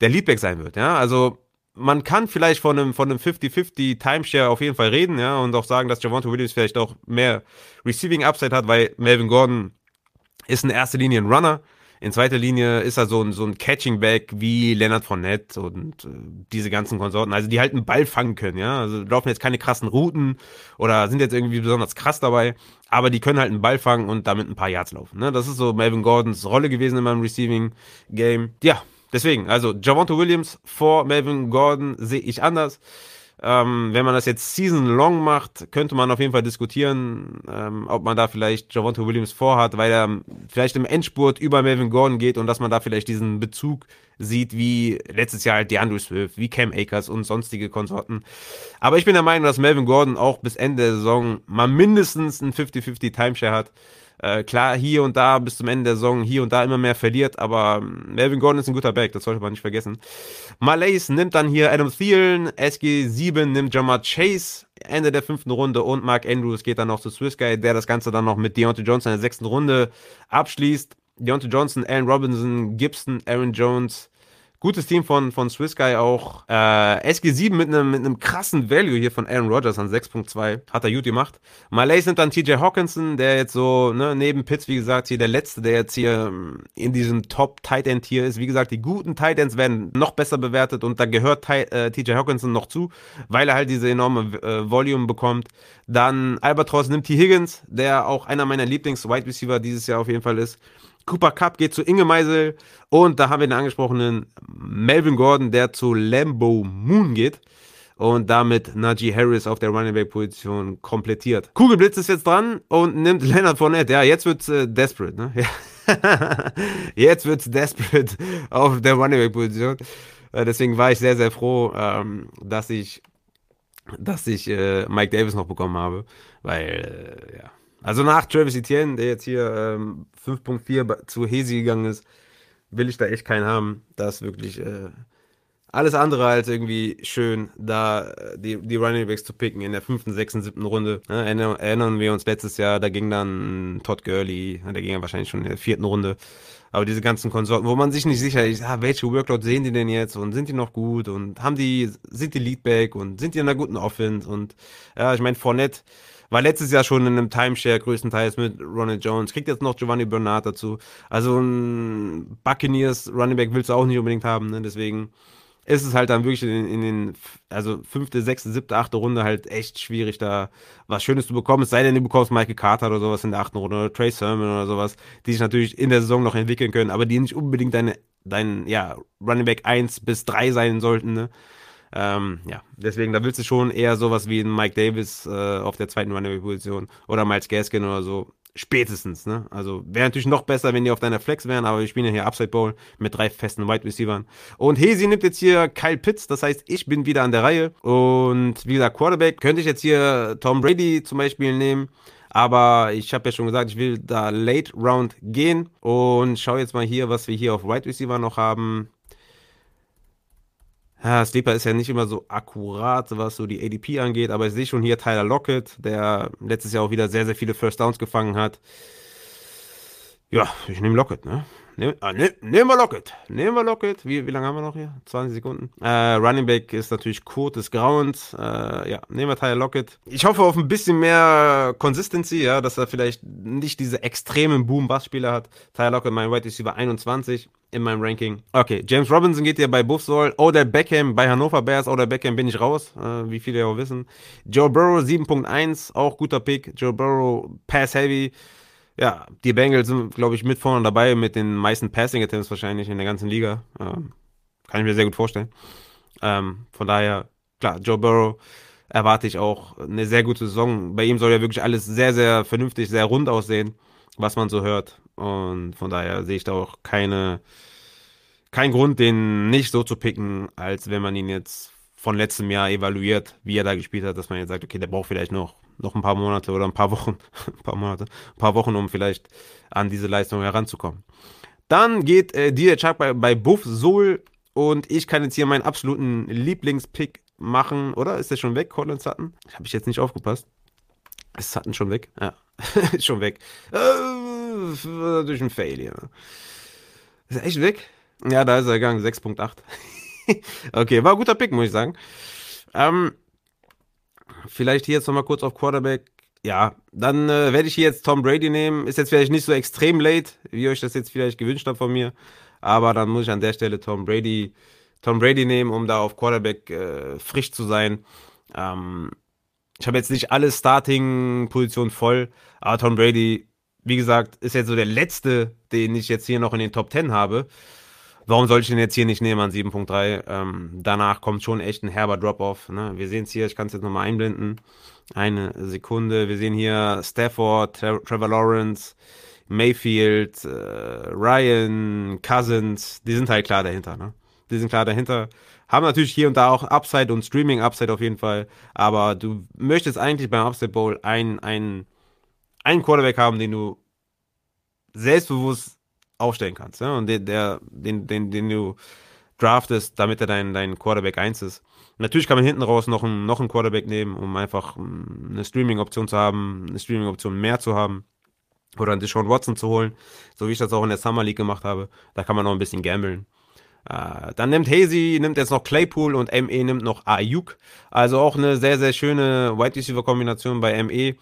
der Leadback sein wird. Ja, also man kann vielleicht von einem, von einem 50-50 Timeshare auf jeden Fall reden, ja, und auch sagen, dass Javonte Williams vielleicht auch mehr Receiving Upside hat, weil Melvin Gordon ist in erster Linie ein Runner. In zweiter Linie ist er so ein, so ein Catching Back wie Leonard Fournette und äh, diese ganzen Konsorten, also die halt einen Ball fangen können, ja. Also laufen jetzt keine krassen Routen oder sind jetzt irgendwie besonders krass dabei, aber die können halt einen Ball fangen und damit ein paar Yards laufen. Ne? Das ist so Melvin Gordons Rolle gewesen in meinem Receiving Game. Ja, Deswegen, also Javonte Williams vor Melvin Gordon sehe ich anders. Ähm, wenn man das jetzt season long macht, könnte man auf jeden Fall diskutieren, ähm, ob man da vielleicht Javonte Williams vorhat, weil er vielleicht im Endspurt über Melvin Gordon geht und dass man da vielleicht diesen Bezug sieht, wie letztes Jahr halt DeAndre Swift, wie Cam Akers und sonstige Konsorten. Aber ich bin der Meinung, dass Melvin Gordon auch bis Ende der Saison mal mindestens ein 50-50 Timeshare hat. Äh, klar, hier und da bis zum Ende der Saison hier und da immer mehr verliert, aber Melvin Gordon ist ein guter Back, das sollte man nicht vergessen. Malays nimmt dann hier Adam Thielen, SG7 nimmt Jamar Chase, Ende der fünften Runde und Mark Andrews geht dann noch zu Swiss Guy, der das Ganze dann noch mit Deontay Johnson in der sechsten Runde abschließt. Deontay Johnson, Allen Robinson, Gibson, Aaron Jones, Gutes Team von, von Swiss Guy auch. Äh, SG7 mit einem mit einem krassen Value hier von Aaron Rodgers an 6.2. Hat er gut gemacht. Malay sind dann TJ Hawkinson, der jetzt so, ne, neben Pitts, wie gesagt, hier der letzte, der jetzt hier ähm, in diesem Top Tight End hier ist. Wie gesagt, die guten Tight Ends werden noch besser bewertet und da gehört äh, TJ Hawkinson noch zu, weil er halt diese enorme äh, Volume bekommt. Dann Albatross nimmt T. Higgins, der auch einer meiner Lieblings-Wide Receiver dieses Jahr auf jeden Fall ist. Cooper Cup geht zu Inge Meisel und da haben wir den angesprochenen Melvin Gordon, der zu Lambo Moon geht und damit Najee Harris auf der Running Back Position komplettiert. Kugelblitz ist jetzt dran und nimmt Leonard Fournette. Ja, jetzt wird's äh, desperate, ne? jetzt wird's desperate auf der Running Back Position. Äh, deswegen war ich sehr, sehr froh, ähm, dass ich, dass ich äh, Mike Davis noch bekommen habe, weil, äh, ja. Also nach Travis Etienne, der jetzt hier ähm, 5.4 zu Hesi gegangen ist, will ich da echt keinen haben. Das ist wirklich äh, alles andere als irgendwie schön, da äh, die, die Running Backs zu picken in der fünften, sechsten, siebten Runde. Ja, erinnern wir uns letztes Jahr, da ging dann Todd Gurley, der ging ja wahrscheinlich schon in der vierten Runde. Aber diese ganzen Konsorten, wo man sich nicht sicher ist, ah, welche Workload sehen die denn jetzt und sind die noch gut und haben die, sind die Leadback und sind die in einer guten Offense und ja, ich meine, Fournette war letztes Jahr schon in einem Timeshare größtenteils mit Ronald Jones, kriegt jetzt noch Giovanni Bernard dazu. Also ein Buccaneers Running Back willst du auch nicht unbedingt haben, ne? deswegen ist es halt dann wirklich in, in, den, also fünfte, sechste, siebte, achte Runde halt echt schwierig, da was Schönes zu bekommen. Es sei denn, du bekommst Michael Carter oder sowas in der achten Runde oder Trey Sermon oder sowas, die sich natürlich in der Saison noch entwickeln können, aber die nicht unbedingt deine, dein, ja, Running Back 1 bis 3 sein sollten, ne? Ähm, ja, deswegen, da willst du schon eher sowas wie ein Mike Davis äh, auf der zweiten Running Back Position oder Miles Gaskin oder so Spätestens, ne? Also wäre natürlich noch besser, wenn die auf deiner Flex wären, aber wir spielen ja hier Upside Bowl mit drei festen Wide Receivers. Und Hesi nimmt jetzt hier Kyle Pitts, das heißt, ich bin wieder an der Reihe. Und wie gesagt, Quarterback könnte ich jetzt hier Tom Brady zum Beispiel nehmen. Aber ich habe ja schon gesagt, ich will da Late Round gehen. Und schau jetzt mal hier, was wir hier auf Wide Receiver noch haben. Ja, Sleeper ist ja nicht immer so akkurat, was so die ADP angeht, aber ich sehe schon hier Tyler Lockett, der letztes Jahr auch wieder sehr, sehr viele First Downs gefangen hat. Ja, ich nehme Lockett, ne? Nehm, ah, ne, nehmen wir Lockett. Nehmen wir Lockett. Wie, wie lange haben wir noch hier? 20 Sekunden. Äh, Running Back ist natürlich Kurt des Grauens. Äh, ja, nehmen wir Tyler Lockett. Ich hoffe auf ein bisschen mehr Consistency, ja, dass er vielleicht nicht diese extremen Boom-Bass-Spieler hat. Tyler Lockett, mein White Receiver 21 in meinem Ranking. Okay, James Robinson geht ja bei Buffsol. Oder Beckham bei Hannover Bears. Oder Beckham bin ich raus, äh, wie viele ja auch wissen. Joe Burrow 7.1, auch guter Pick. Joe Burrow, Pass Heavy ja, die Bengals sind, glaube ich, mit vorne dabei mit den meisten Passing Attempts wahrscheinlich in der ganzen Liga. Ähm, kann ich mir sehr gut vorstellen. Ähm, von daher, klar, Joe Burrow erwarte ich auch eine sehr gute Saison. Bei ihm soll ja wirklich alles sehr, sehr vernünftig, sehr rund aussehen, was man so hört. Und von daher sehe ich da auch keine, keinen Grund, den nicht so zu picken, als wenn man ihn jetzt von letztem Jahr evaluiert, wie er da gespielt hat, dass man jetzt sagt, okay, der braucht vielleicht noch noch ein paar Monate oder ein paar Wochen, ein paar Monate, ein paar Wochen, um vielleicht an diese Leistung heranzukommen. Dann geht äh, DJ Chuck bei, bei Buff Soul und ich kann jetzt hier meinen absoluten Lieblingspick machen, oder? Ist der schon weg, Colin Sutton? Habe ich jetzt nicht aufgepasst. Ist Sutton schon weg? Ja, ist schon weg. Äh, natürlich ein Fail hier. Ist er echt weg? Ja, da ist er gegangen, 6.8. okay, war ein guter Pick, muss ich sagen. Ähm, vielleicht hier jetzt nochmal kurz auf Quarterback. Ja, dann äh, werde ich hier jetzt Tom Brady nehmen. Ist jetzt vielleicht nicht so extrem late, wie ihr euch das jetzt vielleicht gewünscht habt von mir. Aber dann muss ich an der Stelle Tom Brady, Tom Brady nehmen, um da auf Quarterback äh, frisch zu sein. Ähm, ich habe jetzt nicht alle Starting-Positionen voll, aber Tom Brady, wie gesagt, ist jetzt so der letzte, den ich jetzt hier noch in den Top 10 habe. Warum soll ich den jetzt hier nicht nehmen an 7.3? Ähm, danach kommt schon echt ein herber Drop-Off. Ne? Wir sehen es hier, ich kann es jetzt nochmal einblenden. Eine Sekunde. Wir sehen hier Stafford, Tra Trevor Lawrence, Mayfield, äh, Ryan, Cousins. Die sind halt klar dahinter. Ne? Die sind klar dahinter. Haben natürlich hier und da auch Upside und Streaming-Upside auf jeden Fall. Aber du möchtest eigentlich beim Upside Bowl einen, einen, einen Quarterback haben, den du selbstbewusst aufstellen kannst. Ja? Und der, der, den, den, den du draftest, damit er dein, dein Quarterback 1 ist. Natürlich kann man hinten raus noch einen, noch einen Quarterback nehmen, um einfach eine Streaming-Option zu haben, eine Streaming-Option mehr zu haben. Oder einen Deshaun Watson zu holen, so wie ich das auch in der Summer League gemacht habe. Da kann man noch ein bisschen gamblen. Äh, dann nimmt Hazy, nimmt jetzt noch Claypool und ME nimmt noch Ayuk. Also auch eine sehr, sehr schöne Wide Receiver Kombination bei ME.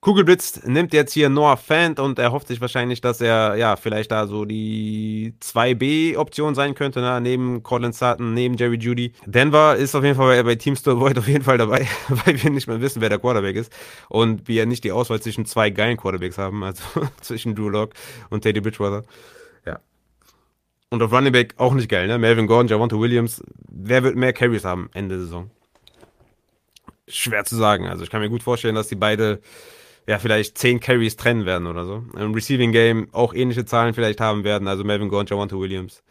Kugelblitz nimmt jetzt hier Noah Fant und er hofft sich wahrscheinlich, dass er ja vielleicht da so die 2B-Option sein könnte, ne? neben Colin Sutton, neben Jerry Judy. Denver ist auf jeden Fall bei, bei Team Void auf jeden Fall dabei, weil wir nicht mehr wissen, wer der Quarterback ist und wir nicht die Auswahl zwischen zwei geilen Quarterbacks haben, also zwischen Drew Lock und Teddy Bridgewater. Ja. Und auf Running Back auch nicht geil, ne? Melvin Gordon, Javonte Williams. Wer wird mehr Carries haben Ende Saison? Schwer zu sagen. Also ich kann mir gut vorstellen, dass die beide ja, vielleicht 10 Carries trennen werden oder so. Im Receiving Game auch ähnliche Zahlen vielleicht haben werden, also Melvin Gore und Javante Williams.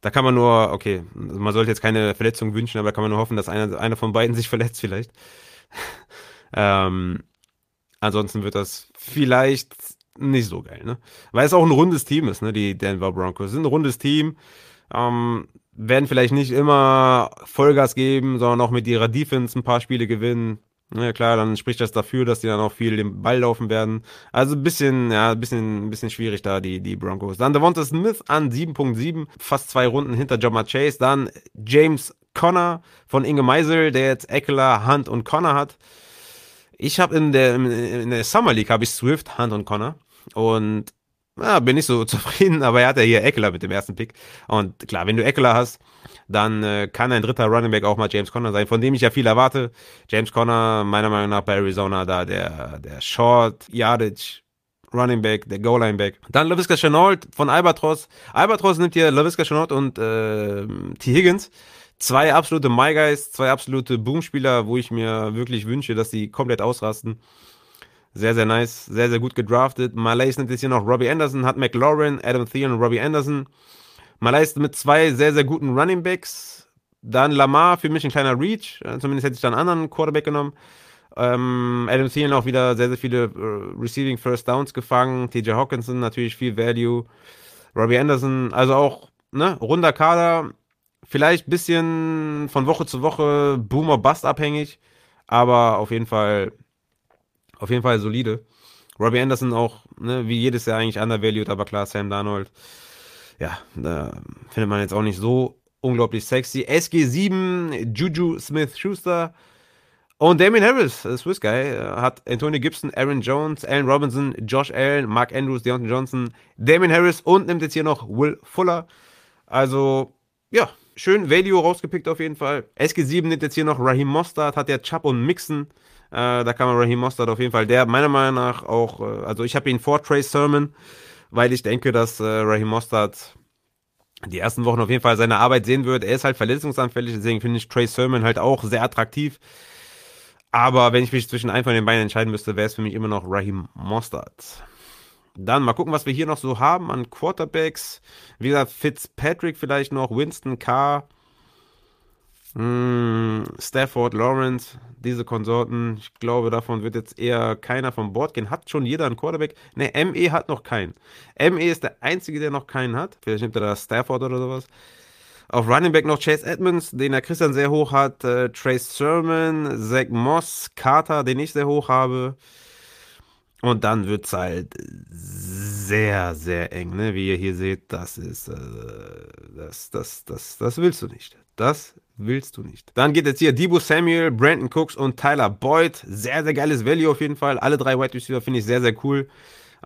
Da kann man nur, okay, man sollte jetzt keine Verletzung wünschen, aber da kann man nur hoffen, dass einer, einer von beiden sich verletzt vielleicht. ähm, ansonsten wird das vielleicht nicht so geil, ne? Weil es auch ein rundes Team ist, ne? Die Denver Broncos sind ein rundes Team. Ähm, werden vielleicht nicht immer Vollgas geben, sondern auch mit ihrer Defense ein paar Spiele gewinnen Ja, klar, dann spricht das dafür, dass die dann auch viel den Ball laufen werden. Also ein bisschen, ja, ein bisschen, ein bisschen schwierig da, die, die Broncos. Dann Devonta Smith an 7.7, fast zwei Runden hinter Jama Chase. Dann James Conner von Inge Meisel, der jetzt Eckler, Hunt und Conner hat. Ich habe in der, in der Summer League habe ich Swift, Hunt und Conner. Und ja, bin nicht so zufrieden, aber er hat ja hier Eckler mit dem ersten Pick. Und klar, wenn du Eckler hast, dann äh, kann ein dritter Running Back auch mal James Conner sein, von dem ich ja viel erwarte. James Conner, meiner Meinung nach bei Arizona da der, der Short Yardage Running Back, der Goal Line Back. Dann LaVisca Chenault von Albatros. Albatros nimmt hier LaVisca Chenault und äh, T. Higgins. Zwei absolute My Guys, zwei absolute Boomspieler, wo ich mir wirklich wünsche, dass die komplett ausrasten. Sehr, sehr nice, sehr, sehr gut gedraftet. Malay nimmt jetzt hier noch Robbie Anderson, hat McLaurin, Adam Thielen und Robbie Anderson. Malays mit zwei sehr, sehr guten Running Backs. Dann Lamar für mich ein kleiner Reach. Zumindest hätte ich da einen anderen Quarterback genommen. Ähm, Adam Thielen auch wieder sehr, sehr viele äh, Receiving First Downs gefangen. TJ Hawkinson natürlich viel Value. Robbie Anderson, also auch ne, runder Kader. Vielleicht ein bisschen von Woche zu Woche Boomer Bust abhängig, aber auf jeden Fall, auf jeden Fall solide. Robbie Anderson auch, ne, wie jedes Jahr eigentlich undervalued, aber klar, Sam Darnold ja, da findet man jetzt auch nicht so unglaublich sexy. SG7, Juju Smith Schuster und Damien Harris, Swiss Guy, äh, hat Antonio Gibson, Aaron Jones, Allen Robinson, Josh Allen, Mark Andrews, Deontay Johnson, Damien Harris und nimmt jetzt hier noch Will Fuller. Also, ja, schön Value rausgepickt auf jeden Fall. SG7 nimmt jetzt hier noch Raheem Mostard, hat ja Chubb und Mixon. Äh, da kann man Raheem Mostard auf jeden Fall, der meiner Meinung nach auch, äh, also ich habe ihn vor Trace Sermon weil ich denke, dass äh, Raheem Mostert die ersten Wochen auf jeden Fall seine Arbeit sehen wird. Er ist halt verletzungsanfällig, deswegen finde ich Trey Sermon halt auch sehr attraktiv. Aber wenn ich mich zwischen einem von den beiden entscheiden müsste, wäre es für mich immer noch Raheem Mostert. Dann mal gucken, was wir hier noch so haben an Quarterbacks. Wie gesagt, Fitzpatrick vielleicht noch, Winston Carr. Hm, Stafford, Lawrence, diese Konsorten, ich glaube, davon wird jetzt eher keiner vom Bord gehen. Hat schon jeder einen Quarterback? Ne, ME hat noch keinen. ME ist der einzige, der noch keinen hat. Vielleicht nimmt er da Stafford oder sowas. Auf Running Back noch Chase Edmonds, den der Christian sehr hoch hat. Äh, Trace Sermon, Zach Moss, Carter, den ich sehr hoch habe. Und dann wird es halt sehr, sehr eng, ne? Wie ihr hier seht, das ist, äh, das, das, das, das willst du nicht. Das willst du nicht. Dann geht jetzt hier Debo Samuel, Brandon Cooks und Tyler Boyd. Sehr, sehr geiles Value auf jeden Fall. Alle drei Wide Receiver finde ich sehr, sehr cool.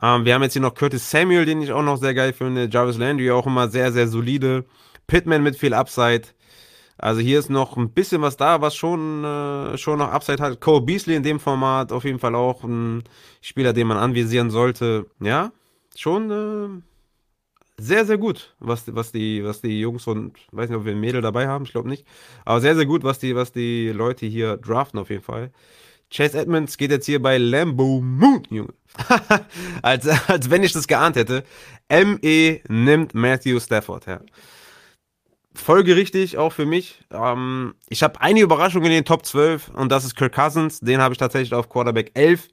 Ähm, wir haben jetzt hier noch Curtis Samuel, den ich auch noch sehr geil finde. Jarvis Landry auch immer sehr, sehr solide. Pittman mit viel Upside. Also hier ist noch ein bisschen was da, was schon, äh, schon noch Upside hat. Cole Beasley in dem Format auf jeden Fall auch ein Spieler, den man anvisieren sollte. Ja, schon äh, sehr, sehr gut, was, was, die, was die Jungs und, weiß nicht, ob wir ein Mädel dabei haben, ich glaube nicht, aber sehr, sehr gut, was die, was die Leute hier draften auf jeden Fall. Chase Edmonds geht jetzt hier bei Lambo Moon, Junge. als, als wenn ich das geahnt hätte. ME nimmt Matthew Stafford, ja. Folgerichtig auch für mich. Ähm, ich habe eine Überraschung in den Top 12 und das ist Kirk Cousins. Den habe ich tatsächlich auf Quarterback 11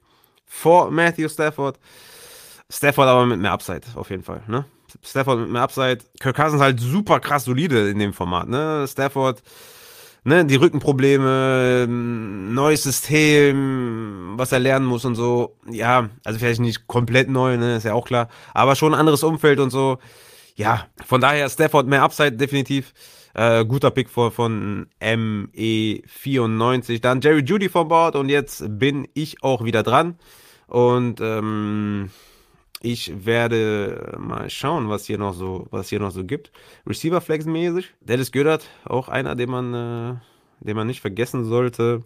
vor Matthew Stafford. Stafford aber mit mehr Upside, auf jeden Fall. Ne? Stafford mit mehr Upside. Kirk Cousins halt super krass solide in dem Format. Ne? Stafford, ne, die Rückenprobleme, neues System, was er lernen muss und so. Ja, also vielleicht nicht komplett neu, ne, ist ja auch klar. Aber schon ein anderes Umfeld und so. Ja, von daher Stafford mehr Upside definitiv. Äh, guter Pick von, von ME94. Dann Jerry Judy von Bord und jetzt bin ich auch wieder dran. Und ähm, ich werde mal schauen, was hier noch so, was hier noch so gibt. Receiver Flex mäßig. Dennis Gödert, auch einer, den man, äh, den man nicht vergessen sollte.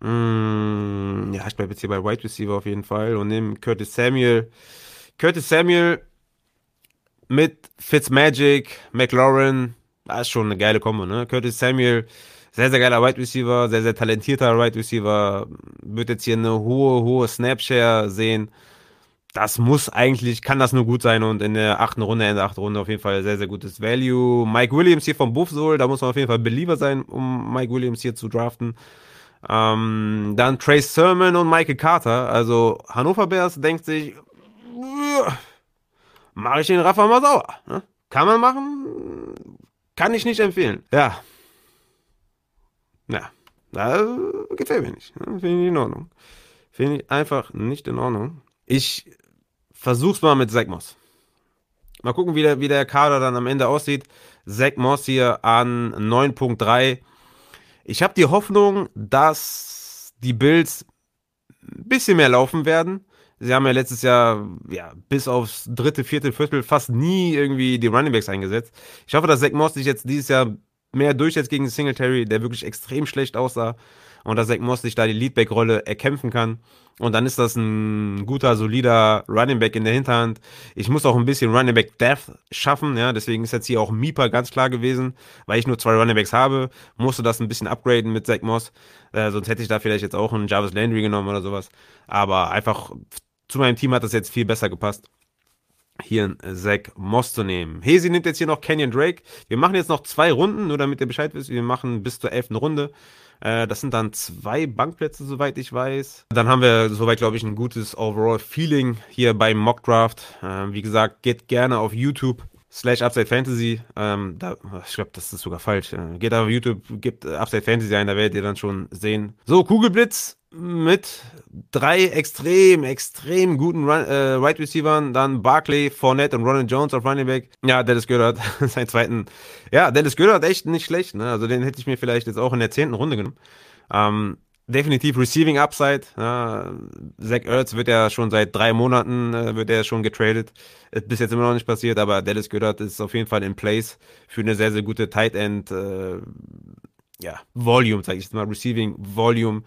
Mm, ja, ich bleibe jetzt hier bei Wide Receiver auf jeden Fall und nehme Curtis Samuel. Curtis Samuel mit Fitzmagic, McLaurin, das ist schon eine geile Kombo, ne? Curtis Samuel, sehr, sehr geiler Wide Receiver, sehr, sehr talentierter Wide Receiver, wird jetzt hier eine hohe, hohe Snapshare sehen das muss eigentlich, kann das nur gut sein und in der achten Runde, in der achten Runde auf jeden Fall sehr, sehr gutes Value. Mike Williams hier vom Buffsol, da muss man auf jeden Fall Believer sein, um Mike Williams hier zu draften. Ähm, dann Trace Sermon und Michael Carter, also Hannover Bears denkt sich, mache ich den Rafa mal sauer. Ne? Kann man kann ich nicht empfehlen. Ja. Ja, da gefällt mir nicht. Finde ich in Ordnung. Finde ich einfach nicht in Ordnung. Ich versuch's mal mit Zach Moss. Mal gucken, wie der, wie der Kader dann am Ende aussieht. Zach Moss hier an 9.3. Ich habe die Hoffnung, dass die Bills ein bisschen mehr laufen werden. Sie haben ja letztes Jahr ja, bis aufs dritte, vierte Viertel fast nie irgendwie die Runningbacks eingesetzt. Ich hoffe, dass Zach Moss sich jetzt dieses Jahr mehr durchsetzt gegen Singletary, der wirklich extrem schlecht aussah. Und dass Zach Moss sich da die Leadback-Rolle erkämpfen kann. Und dann ist das ein guter, solider Running Back in der Hinterhand. Ich muss auch ein bisschen Running Back Death schaffen, ja, deswegen ist jetzt hier auch Meeper ganz klar gewesen, weil ich nur zwei Running Backs habe, musste das ein bisschen upgraden mit Zach Moss. Äh, sonst hätte ich da vielleicht jetzt auch einen Jarvis Landry genommen oder sowas. Aber einfach zu meinem Team hat das jetzt viel besser gepasst hier einen Zach Moss zu nehmen. Hesi nimmt jetzt hier noch Canyon Drake. Wir machen jetzt noch zwei Runden, nur damit ihr Bescheid wisst. Wir machen bis zur elften Runde. Äh, das sind dann zwei Bankplätze, soweit ich weiß. Dann haben wir soweit, glaube ich, ein gutes Overall-Feeling hier beim Mockdraft. Äh, wie gesagt, geht gerne auf YouTube slash Upside Fantasy. Ähm, da, ich glaube, das ist sogar falsch. Äh, geht auf YouTube, gibt Upside Fantasy ein, da werdet ihr dann schon sehen. So, Kugelblitz mit drei extrem, extrem guten Run, äh, Wide Receivern, dann Barkley, Fournette und Ronald Jones auf Running Back. Ja, Dennis Gödert, seinen zweiten. Ja, Dennis Gödert echt nicht schlecht, ne? Also den hätte ich mir vielleicht jetzt auch in der zehnten Runde genommen. Ähm, definitiv Receiving Upside. Ja, Zach Ertz wird ja schon seit drei Monaten äh, wird er schon getradet. Ist bis jetzt immer noch nicht passiert, aber Dennis Gödert ist auf jeden Fall in place für eine sehr, sehr gute Tight End, äh, ja, Volume, sage ich jetzt mal, Receiving Volume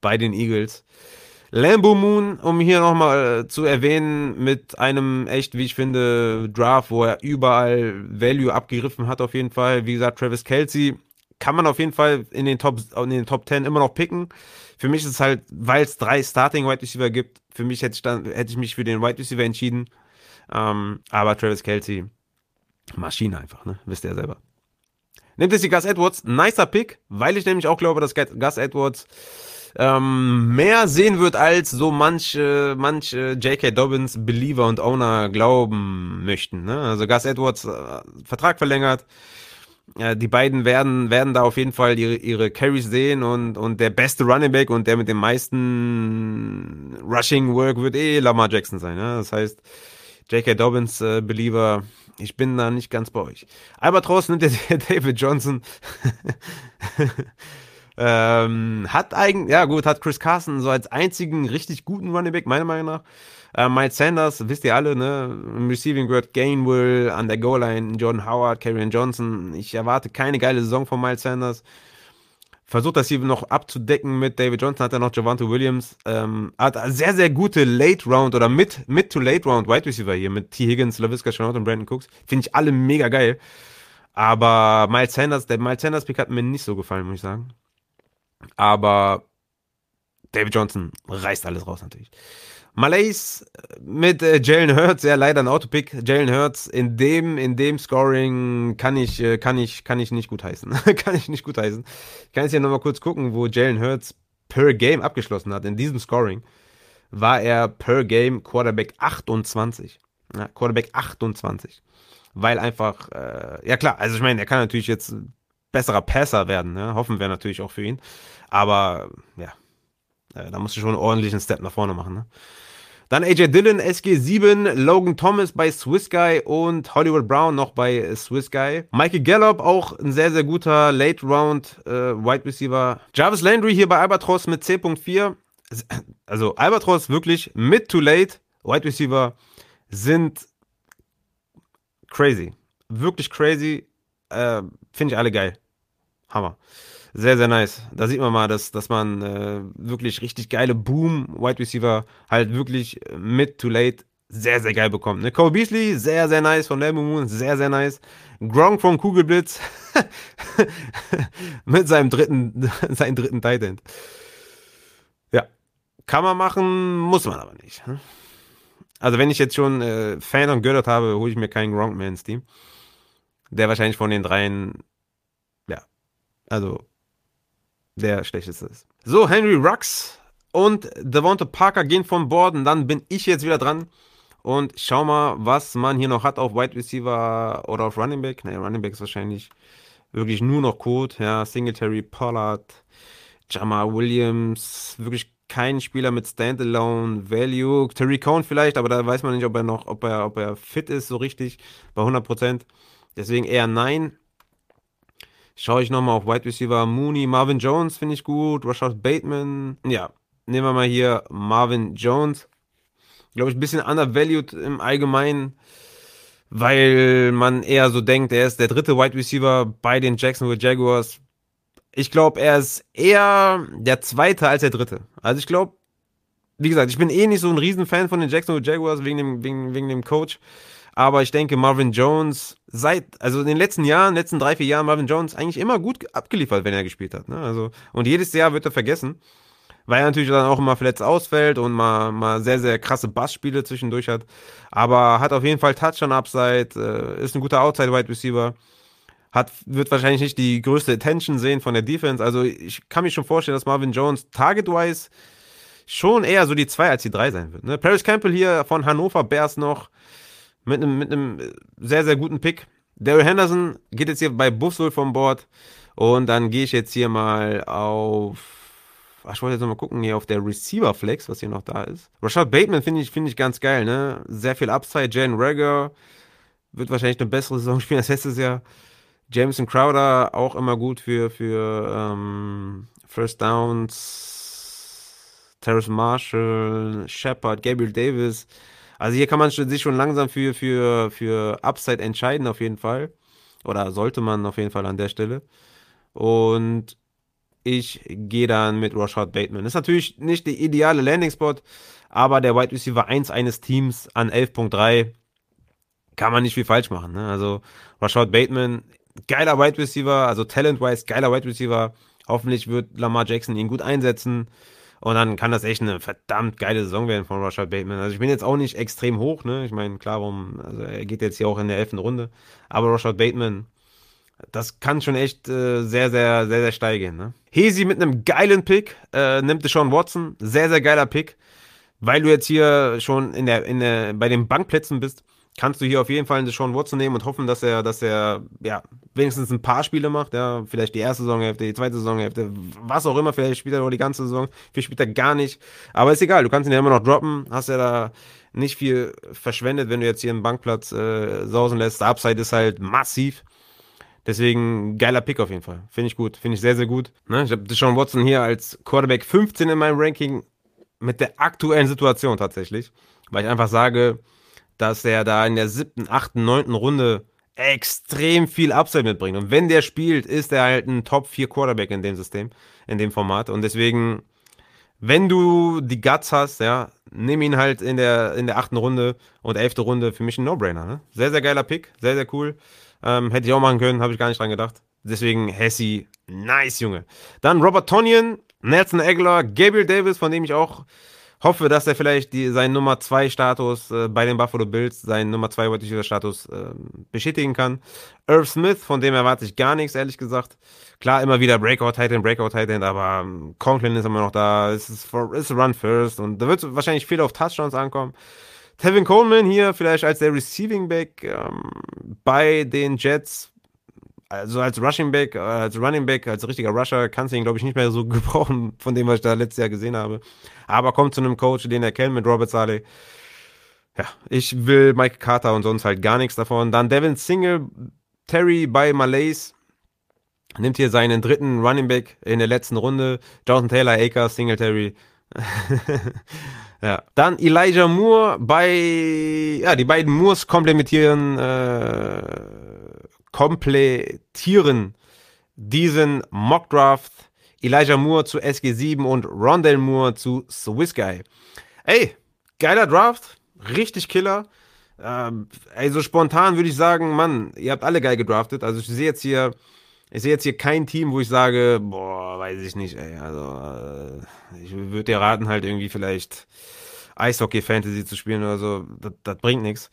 bei den Eagles. Lambo Moon, um hier nochmal äh, zu erwähnen, mit einem echt, wie ich finde, Draft, wo er überall Value abgegriffen hat, auf jeden Fall. Wie gesagt, Travis Kelsey kann man auf jeden Fall in den Top, in den Top 10 immer noch picken. Für mich ist es halt, weil es drei Starting Wide Receiver gibt, für mich hätte ich, dann, hätte ich mich für den Wide Receiver entschieden. Ähm, aber Travis Kelsey, Maschine einfach, ne? Wisst ihr selber. Nimmt jetzt die Gus Edwards, nicer Pick, weil ich nämlich auch glaube, dass Gus Edwards ähm, mehr sehen wird, als so manche, manche J.K. Dobbins Believer und Owner glauben möchten. Ne? Also Gus Edwards äh, Vertrag verlängert. Die beiden werden, werden da auf jeden Fall ihre, ihre Carries sehen und, und der beste Running Back und der mit dem meisten Rushing Work wird eh Lamar Jackson sein. Ja? Das heißt, J.K. Dobbins äh, Believer, ich bin da nicht ganz bei euch. Albatross nimmt der David Johnson. Ähm, hat eigentlich, ja gut, hat Chris Carson so als einzigen richtig guten Running Back, meiner Meinung nach. Äh, Miles Sanders, wisst ihr alle, ne? Im Receiving Grid Gainwell, an der Goal-Line, Jordan Howard, Karrion Johnson. Ich erwarte keine geile Saison von Miles Sanders. Versucht das hier noch abzudecken mit David Johnson, hat er noch Javante Williams. Ähm, hat sehr, sehr gute Late Round oder Mid, Mid to Late Round Wide Receiver hier mit T. Higgins, LaVisca Chenault und Brandon Cooks. Finde ich alle mega geil. Aber Miles Sanders, der Miles Sanders Pick hat mir nicht so gefallen, muss ich sagen. Aber David Johnson reißt alles raus natürlich. Malays mit äh, Jalen Hurts, ja leider ein Autopick. Jalen Hurts in dem in dem Scoring kann ich äh, kann ich kann ich nicht gut heißen. kann ich nicht gut heißen. Ich kann jetzt hier nochmal kurz gucken, wo Jalen Hurts per Game abgeschlossen hat. In diesem Scoring war er per Game Quarterback 28. Ja, Quarterback 28. Weil einfach, äh, ja klar, also ich meine, er kann natürlich jetzt besserer Passer werden. Ne? Hoffen wir natürlich auch für ihn. Aber ja, äh, da musst du schon einen ordentlichen Step nach vorne machen. Ne? Dann AJ Dillon, SG7, Logan Thomas bei Swiss Guy und Hollywood Brown noch bei Swiss Guy. Michael Gallup, auch ein sehr, sehr guter Late Round äh, Wide Receiver. Jarvis Landry hier bei Albatross mit 10.4. Also Albatross wirklich mid to late Wide Receiver sind crazy. Wirklich crazy. Äh, Finde ich alle geil. Hammer. Sehr, sehr nice. Da sieht man mal, dass, dass man äh, wirklich richtig geile Boom-Wide Receiver halt wirklich mid to late sehr, sehr geil bekommt. Ne? Cole Beasley, sehr, sehr nice von Lambo Moon, sehr, sehr nice. Gronk vom Kugelblitz mit seinem dritten, seinem dritten Tight End. Ja, kann man machen, muss man aber nicht. Ne? Also wenn ich jetzt schon äh, Fan und Göttert habe, hole ich mir keinen Gronk mehr ins Team. Der wahrscheinlich von den dreien also, der schlechteste ist. So, Henry Rux und Devonta Parker gehen von Bord dann bin ich jetzt wieder dran. Und schau mal, was man hier noch hat auf Wide Receiver oder auf Running Back. Ne, Running Back ist wahrscheinlich wirklich nur noch Code. Ja, Singletary, Pollard, Jamal Williams, wirklich kein Spieler mit Standalone Value. Terry Cohn vielleicht, aber da weiß man nicht, ob er noch, ob er, ob er fit ist, so richtig, bei 100%. Deswegen eher nein. Schaue ich nochmal auf Wide Receiver Mooney, Marvin Jones finde ich gut, Rashad Bateman. Ja, nehmen wir mal hier Marvin Jones. Glaube ich, ein bisschen undervalued im Allgemeinen, weil man eher so denkt, er ist der dritte Wide Receiver bei den Jacksonville Jaguars. Ich glaube, er ist eher der zweite als der dritte. Also ich glaube, wie gesagt, ich bin eh nicht so ein Riesenfan von den Jacksonville Jaguars wegen dem, wegen, wegen dem Coach. Aber ich denke, Marvin Jones seit, also in den letzten Jahren, letzten drei, vier Jahren, Marvin Jones eigentlich immer gut abgeliefert, wenn er gespielt hat. Ne? Also, und jedes Jahr wird er vergessen, weil er natürlich dann auch immer verletzt ausfällt und mal, mal sehr, sehr krasse Bassspiele zwischendurch hat. Aber hat auf jeden Fall Touchdown-Upside, äh, ist ein guter Outside-Wide Receiver. Hat, wird wahrscheinlich nicht die größte Attention sehen von der Defense. Also ich kann mir schon vorstellen, dass Marvin Jones target-wise schon eher so die 2 als die 3 sein wird. Ne? Paris Campbell hier von Hannover Bears noch mit einem, mit einem sehr, sehr guten Pick. Daryl Henderson geht jetzt hier bei Buffalo vom Board. Und dann gehe ich jetzt hier mal auf. Ach, ich wollte jetzt noch mal gucken, hier auf der Receiver Flex, was hier noch da ist. Rashad Bateman finde ich, finde ich ganz geil, ne? Sehr viel Upside. Jan Rager wird wahrscheinlich eine bessere Saison spielen als letztes Jahr. Jameson Crowder auch immer gut für, für ähm, First Downs. Terrace Marshall, Shepard, Gabriel Davis. Also hier kann man sich schon langsam für, für, für Upside entscheiden, auf jeden Fall. Oder sollte man auf jeden Fall an der Stelle. Und ich gehe dann mit Rashad Bateman. Ist natürlich nicht der ideale Landing-Spot, aber der Wide Receiver 1 eines Teams an 11.3 kann man nicht viel falsch machen. Ne? Also Rashad Bateman, geiler Wide Receiver, also talent-wise, geiler Wide Receiver. Hoffentlich wird Lamar Jackson ihn gut einsetzen. Und dann kann das echt eine verdammt geile Saison werden von Rashad Bateman. Also ich bin jetzt auch nicht extrem hoch, ne? Ich meine, klar, warum, also er geht jetzt hier auch in der elften Runde. Aber Rashad Bateman, das kann schon echt äh, sehr, sehr, sehr, sehr steil gehen, ne? Hesi mit einem geilen Pick, äh, nimmt Deshaun Watson. Sehr, sehr geiler Pick. Weil du jetzt hier schon in der, in der, bei den Bankplätzen bist kannst du hier auf jeden Fall einen Deshaun Watson nehmen und hoffen, dass er, dass er, ja, wenigstens ein paar Spiele macht, ja, vielleicht die erste Saisonhälfte, die zweite Saisonhälfte, was auch immer, vielleicht spielt er nur die ganze Saison, vielleicht spielt er gar nicht, aber ist egal, du kannst ihn ja immer noch droppen, hast ja da nicht viel verschwendet, wenn du jetzt hier einen Bankplatz äh, sausen lässt, der Upside ist halt massiv, Deswegen geiler Pick auf jeden Fall. Finde ich gut. Finde ich sehr, sehr gut. Ne? Ich habe Deshaun Watson hier als Quarterback 15 in meinem Ranking mit der aktuellen Situation tatsächlich. Weil ich einfach sage, dass er da in der siebten, achten, neunten Runde extrem viel Upside mitbringt. Und wenn der spielt, ist er halt ein Top 4 Quarterback in dem System, in dem Format. Und deswegen, wenn du die Guts hast, ja, nimm ihn halt in der, in der achten Runde und elfte Runde für mich ein No-Brainer. Ne? Sehr, sehr geiler Pick, sehr, sehr cool. Ähm, hätte ich auch machen können, habe ich gar nicht dran gedacht. Deswegen Hessi, nice, Junge. Dann Robert Tonyan, Nelson Aguilar, Gabriel Davis, von dem ich auch hoffe, dass er vielleicht die, seinen Nummer 2 Status äh, bei den Buffalo Bills, seinen Nummer 2 Wide Status äh, bestätigen kann. Irv Smith, von dem erwarte ich gar nichts, ehrlich gesagt. Klar, immer wieder Breakout Titan, Breakout Titan, aber ähm, Conklin ist immer noch da. Es ist, for, ist Run First und da wird wahrscheinlich viel auf Touchdowns ankommen. Tevin Coleman hier vielleicht als der Receiving Back ähm, bei den Jets also als Rushing Back, äh, als Running Back, als richtiger Rusher kannst du ihn, glaube ich, nicht mehr so gebrauchen, von dem, was ich da letztes Jahr gesehen habe. Aber kommt zu einem Coach, den er kennt, mit Robert Saleh. Ja, ich will Mike Carter und sonst halt gar nichts davon. Dann Devin Single, Terry bei Malays. Nimmt hier seinen dritten Running Back in der letzten Runde. Jonathan Taylor, Akers, Singletary. ja. Dann Elijah Moore bei, ja, die beiden Moores komplementieren, äh, komplettieren diesen Mockdraft. Elijah Moore zu SG7 und Rondell Moore zu Swiss Guy. Ey, geiler Draft, richtig killer. Ähm, ey, so spontan würde ich sagen, Mann, ihr habt alle geil gedraftet. Also ich sehe jetzt hier, ich sehe jetzt hier kein Team, wo ich sage, boah, weiß ich nicht, ey. Also äh, ich würde dir raten, halt irgendwie vielleicht Eishockey Fantasy zu spielen oder so. Das, das bringt nichts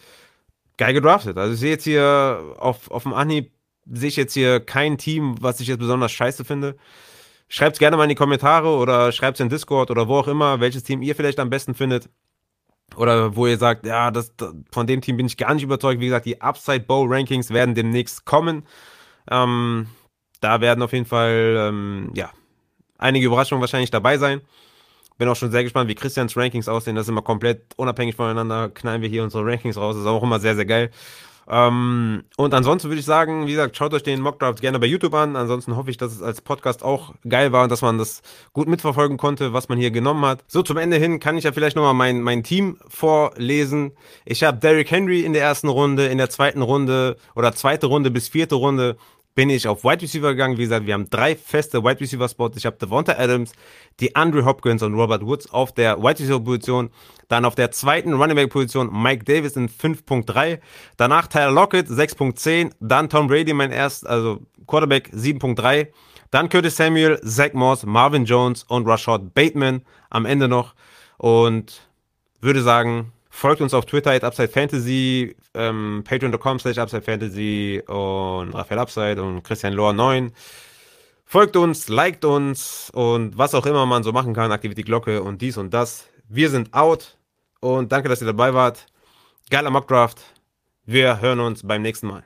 geil gedraftet. Also ich sehe jetzt hier auf, auf dem Anhieb, sehe ich jetzt hier kein Team, was ich jetzt besonders scheiße finde. Schreibt gerne mal in die Kommentare oder schreibt es in Discord oder wo auch immer, welches Team ihr vielleicht am besten findet. Oder wo ihr sagt, ja, das, von dem Team bin ich gar nicht überzeugt. Wie gesagt, die Upside Bowl Rankings werden demnächst kommen. Ähm, da werden auf jeden Fall, ähm, ja, einige Überraschungen wahrscheinlich dabei sein. Bin auch schon sehr gespannt, wie Christians Rankings aussehen. Das ist immer komplett unabhängig voneinander. Knallen wir hier unsere Rankings raus. Das ist auch immer sehr, sehr geil. Ähm, und ansonsten würde ich sagen, wie gesagt, schaut euch den Mockdraft gerne bei YouTube an. Ansonsten hoffe ich, dass es als Podcast auch geil war und dass man das gut mitverfolgen konnte, was man hier genommen hat. So, zum Ende hin kann ich ja vielleicht nochmal mein, mein Team vorlesen. Ich habe Derrick Henry in der ersten Runde, in der zweiten Runde oder zweite Runde bis vierte Runde bin ich auf Wide Receiver gegangen. Wie gesagt, wir haben drei feste Wide Receiver Spots. Ich habe Devonta Adams, die Andrew Hopkins und Robert Woods auf der Wide Receiver Position. Dann auf der zweiten Running Back Position Mike Davis in 5.3. Danach Tyler Lockett 6.10. Dann Tom Brady, mein erst, also Quarterback 7.3. Dann Curtis Samuel, Zach Moss, Marvin Jones und Rashad Bateman am Ende noch. Und würde sagen, Folgt uns auf Twitter at Upside Fantasy, ähm, patreon.com slash Upside Fantasy und Raphael Upside und Christian Lohr 9. Folgt uns, liked uns und was auch immer man so machen kann, aktiviert die Glocke und dies und das. Wir sind out und danke, dass ihr dabei wart. Geiler Mockdraft. Wir hören uns beim nächsten Mal.